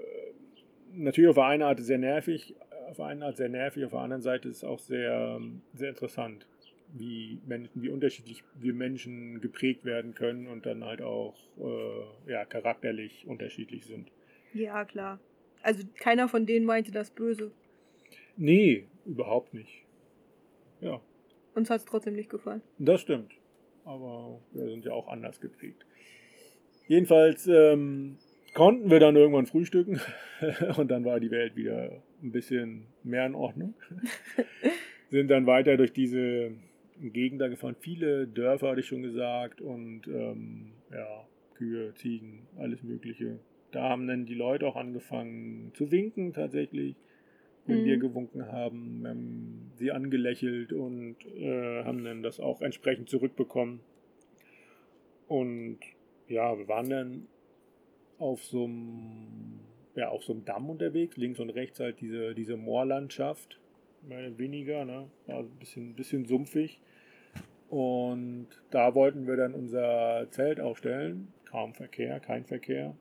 natürlich auf der einen Art sehr nervig, auf der einen Art sehr nervig, auf der anderen Seite ist es auch sehr, sehr interessant, wie Menschen, wie unterschiedlich wir Menschen geprägt werden können und dann halt auch äh, ja, charakterlich unterschiedlich sind. Ja, klar. Also keiner von denen meinte das böse. Nee, überhaupt nicht. Ja. Uns hat es trotzdem nicht gefallen. Das stimmt. Aber wir sind ja auch anders geprägt. Jedenfalls ähm, konnten wir dann irgendwann frühstücken und dann war die Welt wieder ein bisschen mehr in Ordnung. Sind dann weiter durch diese Gegend da gefahren. Viele Dörfer, hatte ich schon gesagt, und ähm, ja, Kühe, Ziegen, alles Mögliche. Da haben dann die Leute auch angefangen zu winken tatsächlich, wenn mhm. wir gewunken haben. Haben sie angelächelt und äh, haben dann das auch entsprechend zurückbekommen. Und ja, wir waren dann auf so einem, ja, auf so einem Damm unterwegs, links und rechts halt diese, diese Moorlandschaft, mehr oder weniger, ne? War ein bisschen, bisschen sumpfig. Und da wollten wir dann unser Zelt aufstellen. Kaum Verkehr, kein Verkehr.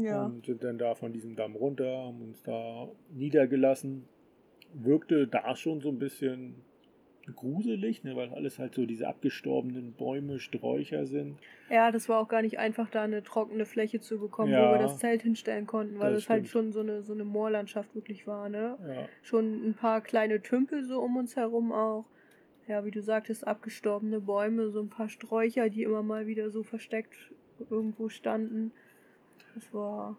Ja. Und sind dann da von diesem Damm runter, haben uns da niedergelassen. Wirkte da schon so ein bisschen gruselig, ne, weil alles halt so diese abgestorbenen Bäume, Sträucher sind. Ja, das war auch gar nicht einfach, da eine trockene Fläche zu bekommen, ja, wo wir das Zelt hinstellen konnten, weil das halt schon so eine, so eine Moorlandschaft wirklich war. Ne? Ja. Schon ein paar kleine Tümpel so um uns herum auch. Ja, wie du sagtest, abgestorbene Bäume, so ein paar Sträucher, die immer mal wieder so versteckt irgendwo standen. Das war.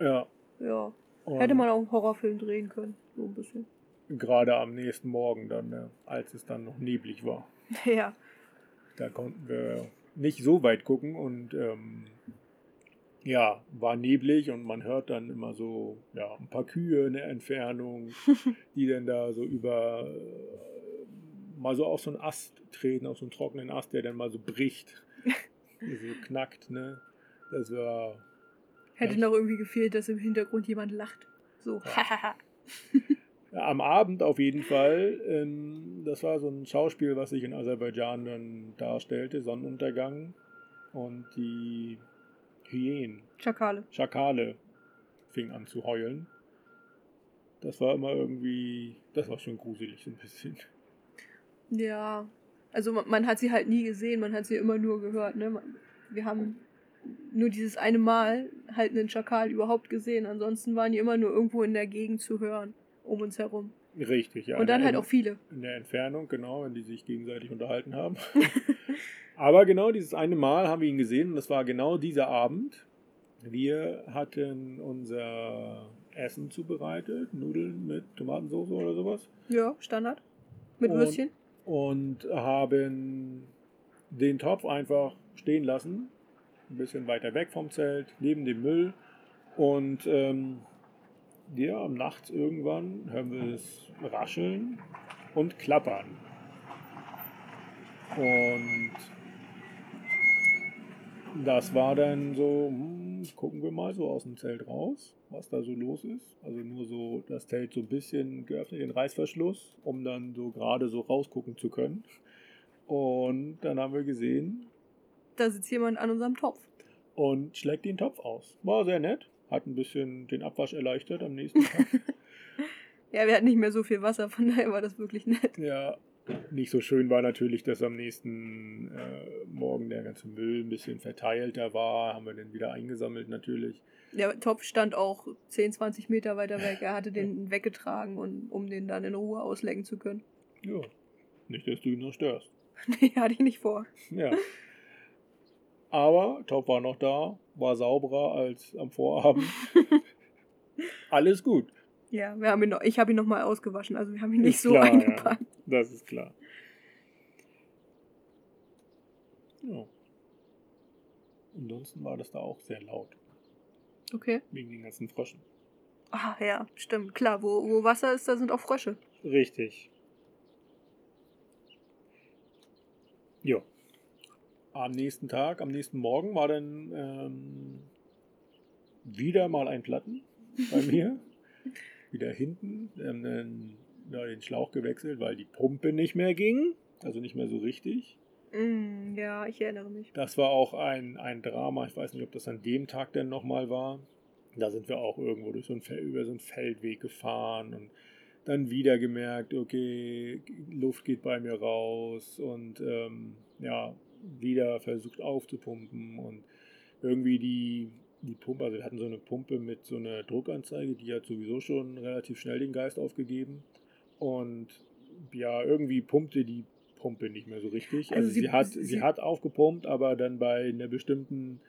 Ja. Ja. Und Hätte man auch einen Horrorfilm drehen können, so ein bisschen gerade am nächsten Morgen dann, ne, als es dann noch neblig war. Ja. Da konnten wir nicht so weit gucken und ähm, ja, war neblig und man hört dann immer so ja, ein paar Kühe in der Entfernung, die dann da so über äh, mal so auf so einen Ast treten, auf so einen trockenen Ast, der dann mal so bricht, so knackt, ne? Das war. Hätte noch irgendwie gefehlt, dass im Hintergrund jemand lacht. So, hahaha. Ja. am Abend auf jeden Fall. Ähm, das war so ein Schauspiel, was sich in Aserbaidschan dann darstellte, Sonnenuntergang und die Hyänen. Schakale. Schakale fingen an zu heulen. Das war immer irgendwie, das war schon gruselig so ein bisschen. Ja, also man, man hat sie halt nie gesehen, man hat sie immer nur gehört. Ne? Wir haben nur dieses eine Mal halt einen Schakal überhaupt gesehen. Ansonsten waren die immer nur irgendwo in der Gegend zu hören um uns herum. Richtig, ja. Und dann halt auch viele. In der Entfernung, genau, wenn die sich gegenseitig unterhalten haben. Aber genau dieses eine Mal haben wir ihn gesehen und das war genau dieser Abend. Wir hatten unser Essen zubereitet, Nudeln mit Tomatensauce oder sowas. Ja, Standard. Mit und, Würstchen. Und haben den Topf einfach stehen lassen, ein bisschen weiter weg vom Zelt, neben dem Müll. Und ähm, ja, am Nachts irgendwann hören wir es rascheln und klappern. Und das war dann so, hm, gucken wir mal so aus dem Zelt raus, was da so los ist. Also nur so das Zelt so ein bisschen geöffnet, den Reißverschluss, um dann so gerade so rausgucken zu können. Und dann haben wir gesehen, Da sitzt jemand an unserem Topf. und schlägt den Topf aus. War sehr nett, hat ein bisschen den Abwasch erleichtert am nächsten Tag. Ja, wir hatten nicht mehr so viel Wasser, von daher war das wirklich nett. ja, nicht so schön war natürlich, dass am nächsten äh, Morgen der ganze Müll ein bisschen verteilter war. Haben wir den wieder eingesammelt natürlich. Der Topf stand auch 10, 20 Meter weiter weg. Er hatte den weggetragen, und, um den dann in Ruhe auslecken zu können. Ja, nicht, dass du ihn noch störst. Nee, hatte ich nicht vor. Ja. Aber Top war noch da, war sauberer als am Vorabend. Alles gut. Ja, wir haben ihn noch, ich habe ihn nochmal ausgewaschen, also wir haben ihn nicht Ist so klar, eingepackt. Ja, das ist klar. Ja. Ansonsten war das da auch sehr laut, Okay. wegen den ganzen Fröschen. Ah, ja, stimmt. Klar, wo, wo Wasser ist, da sind auch Frösche. Richtig. Ja. Am nächsten Tag, am nächsten Morgen war dann ähm, wieder mal ein Platten bei mir. wieder hinten. Wir haben dann ja, den Schlauch gewechselt, weil die Pumpe nicht mehr ging. Also nicht mehr so richtig. Mm, ja, ich erinnere mich. Das war auch ein, ein Drama. Ich weiß nicht, ob das an dem Tag denn nochmal war. Da sind wir auch irgendwo durch so ein Fel über so einen Feldweg gefahren und dann wieder gemerkt, okay, Luft geht bei mir raus und ähm, ja, wieder versucht aufzupumpen und irgendwie die, die Pumpe, also wir hatten so eine Pumpe mit so einer Druckanzeige, die hat sowieso schon relativ schnell den Geist aufgegeben und ja, irgendwie pumpte die Pumpe nicht mehr so richtig. Also, Also sie, sie- hat, sie- sie hat aufgepumpt, aber dann bei einer bestimmten,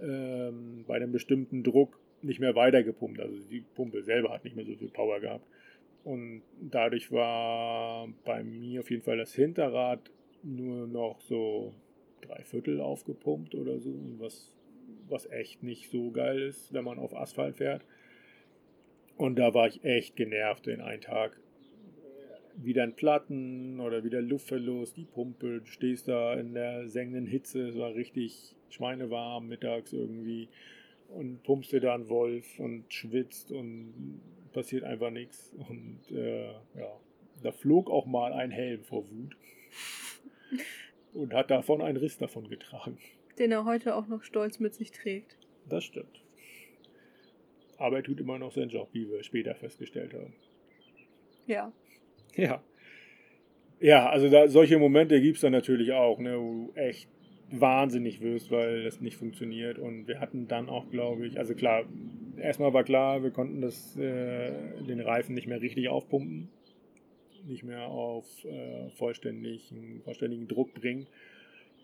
ähm, bei einem bestimmten Druck nicht mehr weitergepumpt. Also die Pumpe selber hat nicht mehr so viel Power gehabt. Und dadurch war bei mir auf jeden Fall das Hinterrad nur noch so drei Viertel aufgepumpt oder so. Was, was echt nicht so geil ist, wenn man auf Asphalt fährt. Und da war ich echt genervt den einen Tag. Wieder ein Platten oder wieder Luftverlust, die Pumpe, du stehst da in der sengenden Hitze, es war richtig schweinewarm mittags irgendwie und pumpst dir da einen Wolf und schwitzt und passiert einfach nichts. Und äh, ja, da flog auch mal ein Helm vor Wut und hat davon einen Riss davon getragen. Den er heute auch noch stolz mit sich trägt. Das stimmt. Aber er tut immer noch seinen Job, wie wir später festgestellt haben. Ja. Ja. Ja, also da, solche Momente gibt es dann natürlich auch, ne, wo du echt wahnsinnig wirst, weil das nicht funktioniert. Und wir hatten dann auch, glaube ich, also klar, erstmal war klar, wir konnten das, äh, den Reifen nicht mehr richtig aufpumpen, nicht mehr auf äh, vollständigen, vollständigen Druck bringen.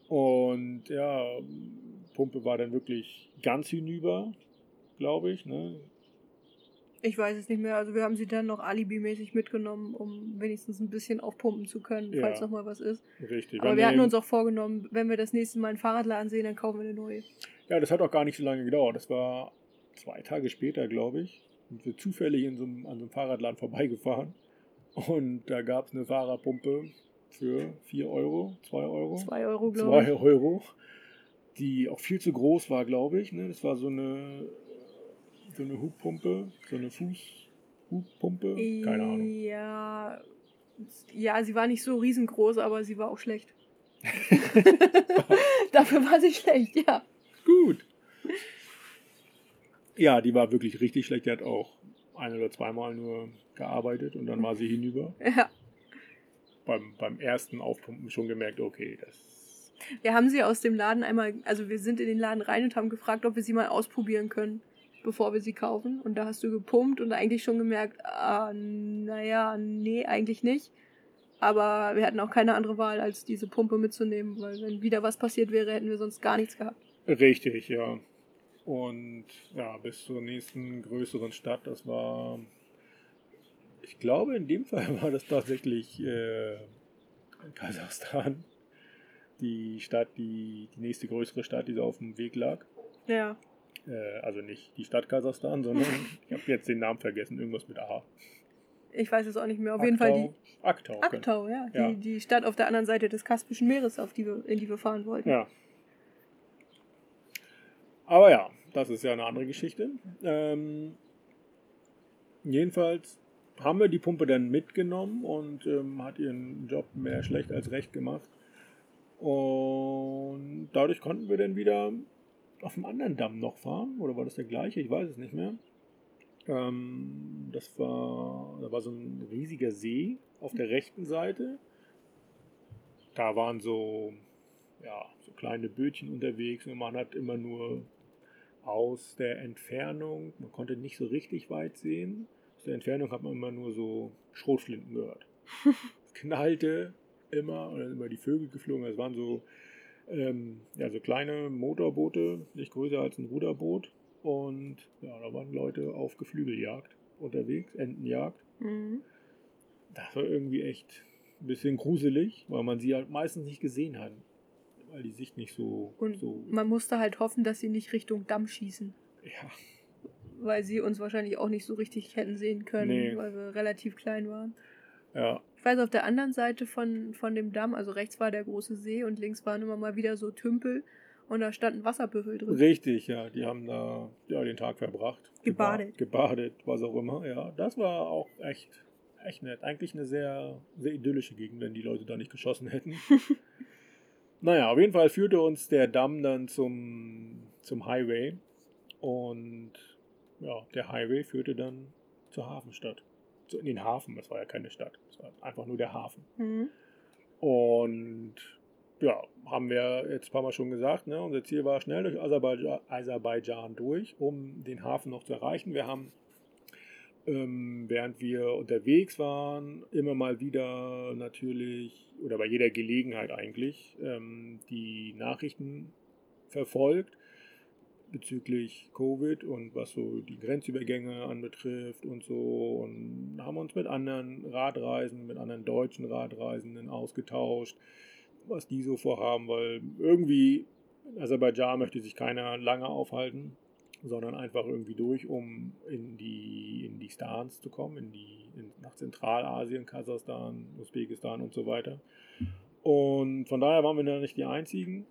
Und ja, Pumpe war dann wirklich ganz hinüber, glaube ich. Ne? Ich weiß es nicht mehr. Also wir haben sie dann noch alibimäßig mitgenommen, um wenigstens ein bisschen aufpumpen zu können, Ja. falls noch mal was ist. Richtig. Aber wir hatten uns auch vorgenommen, wenn wir das nächste Mal einen Fahrradladen sehen, dann kaufen wir eine neue. Ja, das hat auch gar nicht so lange gedauert. Das war zwei Tage später, glaube ich. Sind wir zufällig in so einem, an so einem Fahrradladen vorbeigefahren. Und da gab es eine Fahrradpumpe für 4 Euro, 2 Euro. Zwei Euro, glaube ich. 2 Euro. Die auch viel zu groß war, glaube ich. Ne? Das war so eine, so eine Hubpumpe, so eine Fußhubpumpe. Keine Ahnung. Ja, ja, sie war nicht so riesengroß, aber sie war auch schlecht. Dafür war sie schlecht, ja. Gut. Ja, die war wirklich richtig schlecht. Die hat auch ein oder zweimal nur gearbeitet und dann war sie hinüber. ja. Beim, beim ersten Aufpumpen schon gemerkt, okay, das. Wir haben sie aus dem Laden einmal, also wir sind in den Laden rein und haben gefragt, ob wir sie mal ausprobieren können, bevor wir sie kaufen. Und da hast du gepumpt und eigentlich schon gemerkt, ah, naja, nee, eigentlich nicht. Aber wir hatten auch keine andere Wahl, als diese Pumpe mitzunehmen, weil wenn wieder was passiert wäre, hätten wir sonst gar nichts gehabt. Richtig, ja. Und ja, bis zur nächsten größeren Stadt, das war. Ich glaube, in dem Fall war das tatsächlich äh, Kasachstan. Die Stadt, die, die nächste größere Stadt, die so auf dem Weg lag. Ja. Äh, also nicht die Stadt Kasachstan, sondern ich habe jetzt den Namen vergessen, irgendwas mit A. Ich weiß es auch nicht mehr. Auf jeden Fall die Aktau. genau. Aktau, ja. Ja. Die, die Stadt auf der anderen Seite des Kaspischen Meeres, auf die wir, in die wir fahren wollten. Ja. Aber ja, das ist ja eine andere Geschichte. Ähm, jedenfalls haben wir die Pumpe dann mitgenommen und ähm, hat ihren Job mehr schlecht als recht gemacht. Und dadurch konnten wir dann wieder auf dem anderen Damm noch fahren. Oder war das der gleiche? Ich weiß es nicht mehr. Ähm, das war, da war so ein riesiger See auf der rechten Seite. Da waren so, ja, so kleine Bötchen unterwegs und man hat immer nur aus der Entfernung, man konnte nicht so richtig weit sehen. Aus der Entfernung hat man immer nur so Schrotflinten gehört. es knallte immer und dann sind immer die Vögel geflogen. Es waren so, ähm, ja, so kleine Motorboote, nicht größer als ein Ruderboot. Und ja, da waren Leute auf Geflügeljagd unterwegs, Entenjagd. Mhm. Das war irgendwie echt ein bisschen gruselig, weil man sie halt meistens nicht gesehen hat weil die Sicht nicht so. Und so man musste halt hoffen, dass sie nicht Richtung Damm schießen. Ja. Weil sie uns wahrscheinlich auch nicht so richtig hätten sehen können, nee. weil wir relativ klein waren. Ja. Ich weiß, auf der anderen Seite von, von dem Damm, also rechts war der große See und links waren immer mal wieder so Tümpel und da standen Wasserbüffel drin. Richtig, ja. Die haben da ja, den Tag verbracht. Gebadet. Gebadet, was auch immer, ja. Das war auch echt, echt nett. Eigentlich eine sehr, sehr idyllische Gegend, wenn die Leute da nicht geschossen hätten. Naja, auf jeden Fall führte uns der Damm dann zum, zum Highway. Und ja, der Highway führte dann zur Hafenstadt. Zu, in den Hafen, das war ja keine Stadt. Das war einfach nur der Hafen. Mhm. Und ja, haben wir jetzt ein paar Mal schon gesagt, ne? unser Ziel war schnell durch Aserbaidschan, Aserbaidschan durch, um den Hafen noch zu erreichen. Wir haben ähm, während wir unterwegs waren, immer mal wieder natürlich oder bei jeder Gelegenheit eigentlich ähm, die Nachrichten verfolgt bezüglich Covid und was so die Grenzübergänge anbetrifft und so und haben uns mit anderen Radreisenden, mit anderen deutschen Radreisenden ausgetauscht, was die so vorhaben, weil irgendwie in Aserbaidschan möchte sich keiner lange aufhalten sondern einfach irgendwie durch, um in die, in die Stans zu kommen, in die, in, nach Zentralasien, Kasachstan, Usbekistan und so weiter. Und von daher waren wir da nicht die Einzigen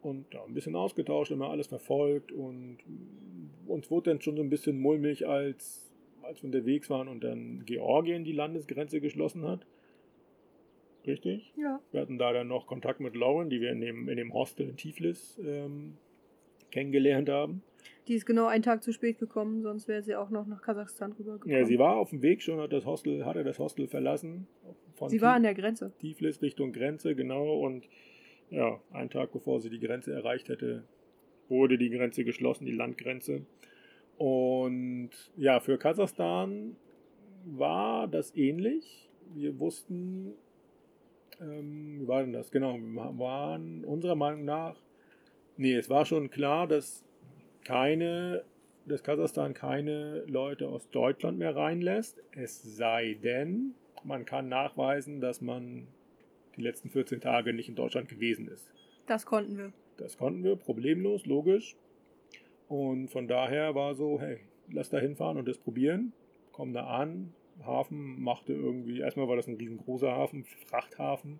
und ja, ein bisschen ausgetauscht, immer alles verfolgt und uns wurde dann schon so ein bisschen mulmig, als, als wir unterwegs waren und dann Georgien die Landesgrenze geschlossen hat. Richtig? Ja. Wir hatten da dann noch Kontakt mit Lauren, die wir in dem, in dem Hostel in Tiflis ähm, kennengelernt haben. Die ist genau einen Tag zu spät gekommen, sonst wäre sie auch noch nach Kasachstan rübergekommen. Ja, sie war auf dem Weg schon, hat das Hostel, hatte das Hostel verlassen. sie war an der Grenze. Tiflis Richtung Grenze, genau. Und ja, einen Tag bevor sie die Grenze erreicht hätte, wurde die Grenze geschlossen, die Landgrenze. Und ja, für Kasachstan war das ähnlich. Wir wussten, ähm, wie war denn das? Genau, wir waren unserer Meinung nach, nee, es war schon klar, dass keine, dass Kasachstan keine Leute aus Deutschland mehr reinlässt. Es sei denn, man kann nachweisen, dass man die letzten 14 Tage nicht in Deutschland gewesen ist. Das konnten wir. Das konnten wir, problemlos, logisch. Und von daher war so, hey, lass da hinfahren und das probieren. Komm da an. Hafen machte irgendwie, erstmal war das ein riesengroßer Hafen, Frachthafen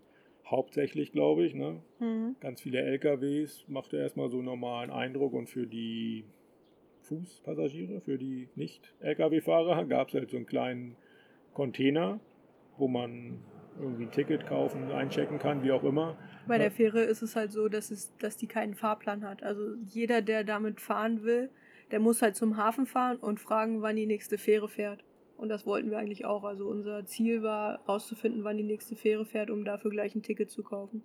hauptsächlich, glaube ich. Ne? Mhm. Ganz viele LKWs machte erstmal so einen normalen Eindruck und für die Fußpassagiere, für die Nicht-LKW-Fahrer gab es halt so einen kleinen Container, wo man irgendwie ein Ticket kaufen, einchecken kann, wie auch immer. Bei der Fähre ist es halt so, dass, es, dass die keinen Fahrplan hat. Also jeder, der damit fahren will, der muss halt zum Hafen fahren und fragen, wann die nächste Fähre fährt. Und das wollten wir eigentlich auch. Also unser Ziel war, rauszufinden, wann die nächste Fähre fährt, um dafür gleich ein Ticket zu kaufen.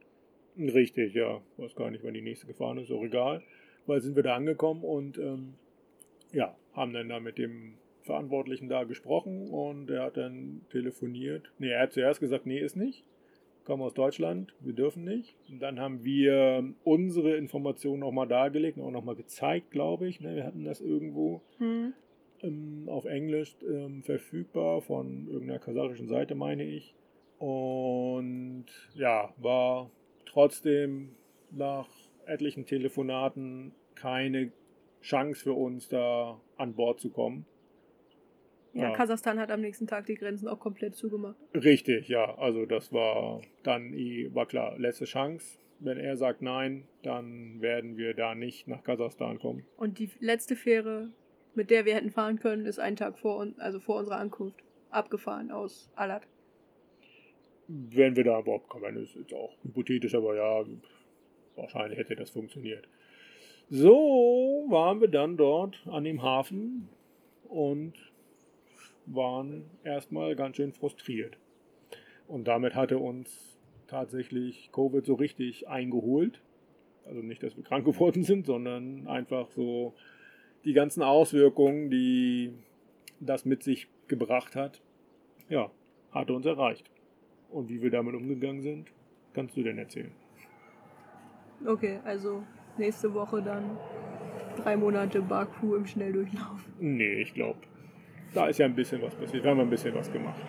Richtig, ja. Ich weiß gar nicht, wann die nächste gefahren ist, auch egal. Weil sind wir da angekommen und ähm, ja, haben dann da mit dem Verantwortlichen da gesprochen und er hat dann telefoniert. Nee, er hat zuerst gesagt, nee, ist nicht. Kommen aus Deutschland, wir dürfen nicht. Und dann haben wir unsere Informationen nochmal dargelegt und auch nochmal gezeigt, glaube ich. Ne, wir hatten das irgendwo. Hm ähm, auf Englisch ähm, verfügbar von irgendeiner kasachischen Seite, meine ich. Und ja, war trotzdem nach etlichen Telefonaten keine Chance für uns, da an Bord zu kommen. Ja, ja, Kasachstan hat am nächsten Tag die Grenzen auch komplett zugemacht. Richtig, ja. Also das war dann, war klar, letzte Chance. Wenn er sagt nein, dann werden wir da nicht nach Kasachstan kommen. Und die letzte Fähre mit der wir hätten fahren können, ist einen Tag vor, also vor unserer Ankunft abgefahren aus Alat. Wenn wir da überhaupt kommen, ist jetzt auch hypothetisch, aber ja, wahrscheinlich hätte das funktioniert. So waren wir dann dort an dem Hafen und waren erstmal ganz schön frustriert. Und damit hatte uns tatsächlich Covid so richtig eingeholt. Also nicht, dass wir krank geworden sind, sondern einfach so die ganzen Auswirkungen, die das mit sich gebracht hat, ja, hatte uns erreicht. Und wie wir damit umgegangen sind, kannst du denn erzählen. Okay, also nächste Woche dann drei Monate Baku im Schnelldurchlauf. Nee, ich glaube, da ist ja ein bisschen was passiert. Wir haben ein bisschen was gemacht.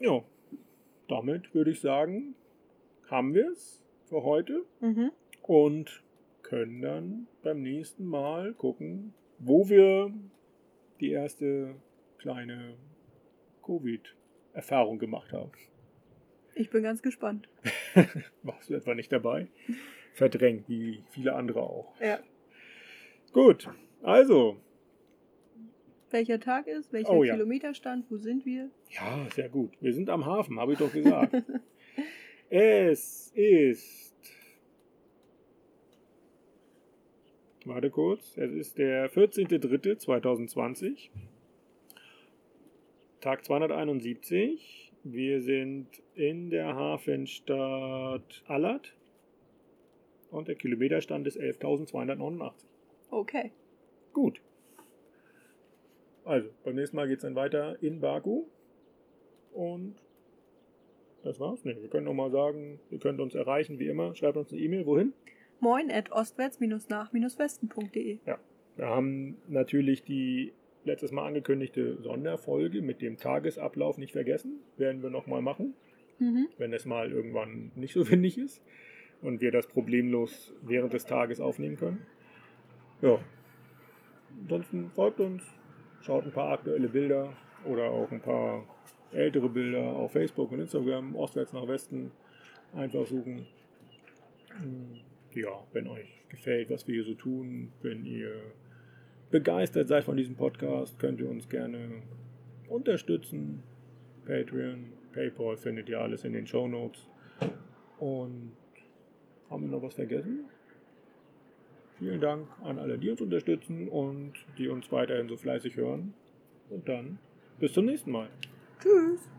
Ja, damit würde ich sagen, haben wir es für heute Mhm. und können dann beim nächsten Mal gucken, wo wir die erste kleine Covid-Erfahrung gemacht haben. Ich bin ganz gespannt. Warst du etwa nicht dabei? Verdrängt, wie viele andere auch. Ja. Gut, also, Welcher Tag ist, welcher Oh ja. Kilometerstand, wo sind wir? ja, sehr gut. Wir sind am Hafen, habe ich doch gesagt. es ist. Warte kurz. Es ist der 14.03.2020. Tag 271. Wir sind in der Hafenstadt Allert. Und der Kilometerstand ist 11.289. Okay. Gut. Also, beim nächsten Mal geht es dann weiter in Baku. Und das war's. Ne, wir können noch mal sagen, ihr könnt uns erreichen, wie immer. Schreibt uns eine E-Mail. Wohin? Moin at ostwärts-nach-westen.de. Wir haben natürlich die letztes Mal angekündigte Sonderfolge mit dem Tagesablauf nicht vergessen. Werden wir noch mal machen, Mhm. wenn es mal irgendwann nicht so windig ist und wir das problemlos während des Tages aufnehmen können. Ja. Ansonsten folgt uns, schaut ein paar aktuelle Bilder oder auch ein paar ältere Bilder auf Facebook und Instagram, ostwärts nach Westen, einfach suchen. Ja, wenn euch gefällt, was wir hier so tun, wenn ihr begeistert seid von diesem Podcast, könnt ihr uns gerne unterstützen. Patreon, PayPal findet ihr alles in den Show Notes. Und haben wir noch was vergessen? Vielen Dank an alle, die uns unterstützen und die uns weiterhin so fleißig hören. Und dann bis zum nächsten Mal. Tschüss.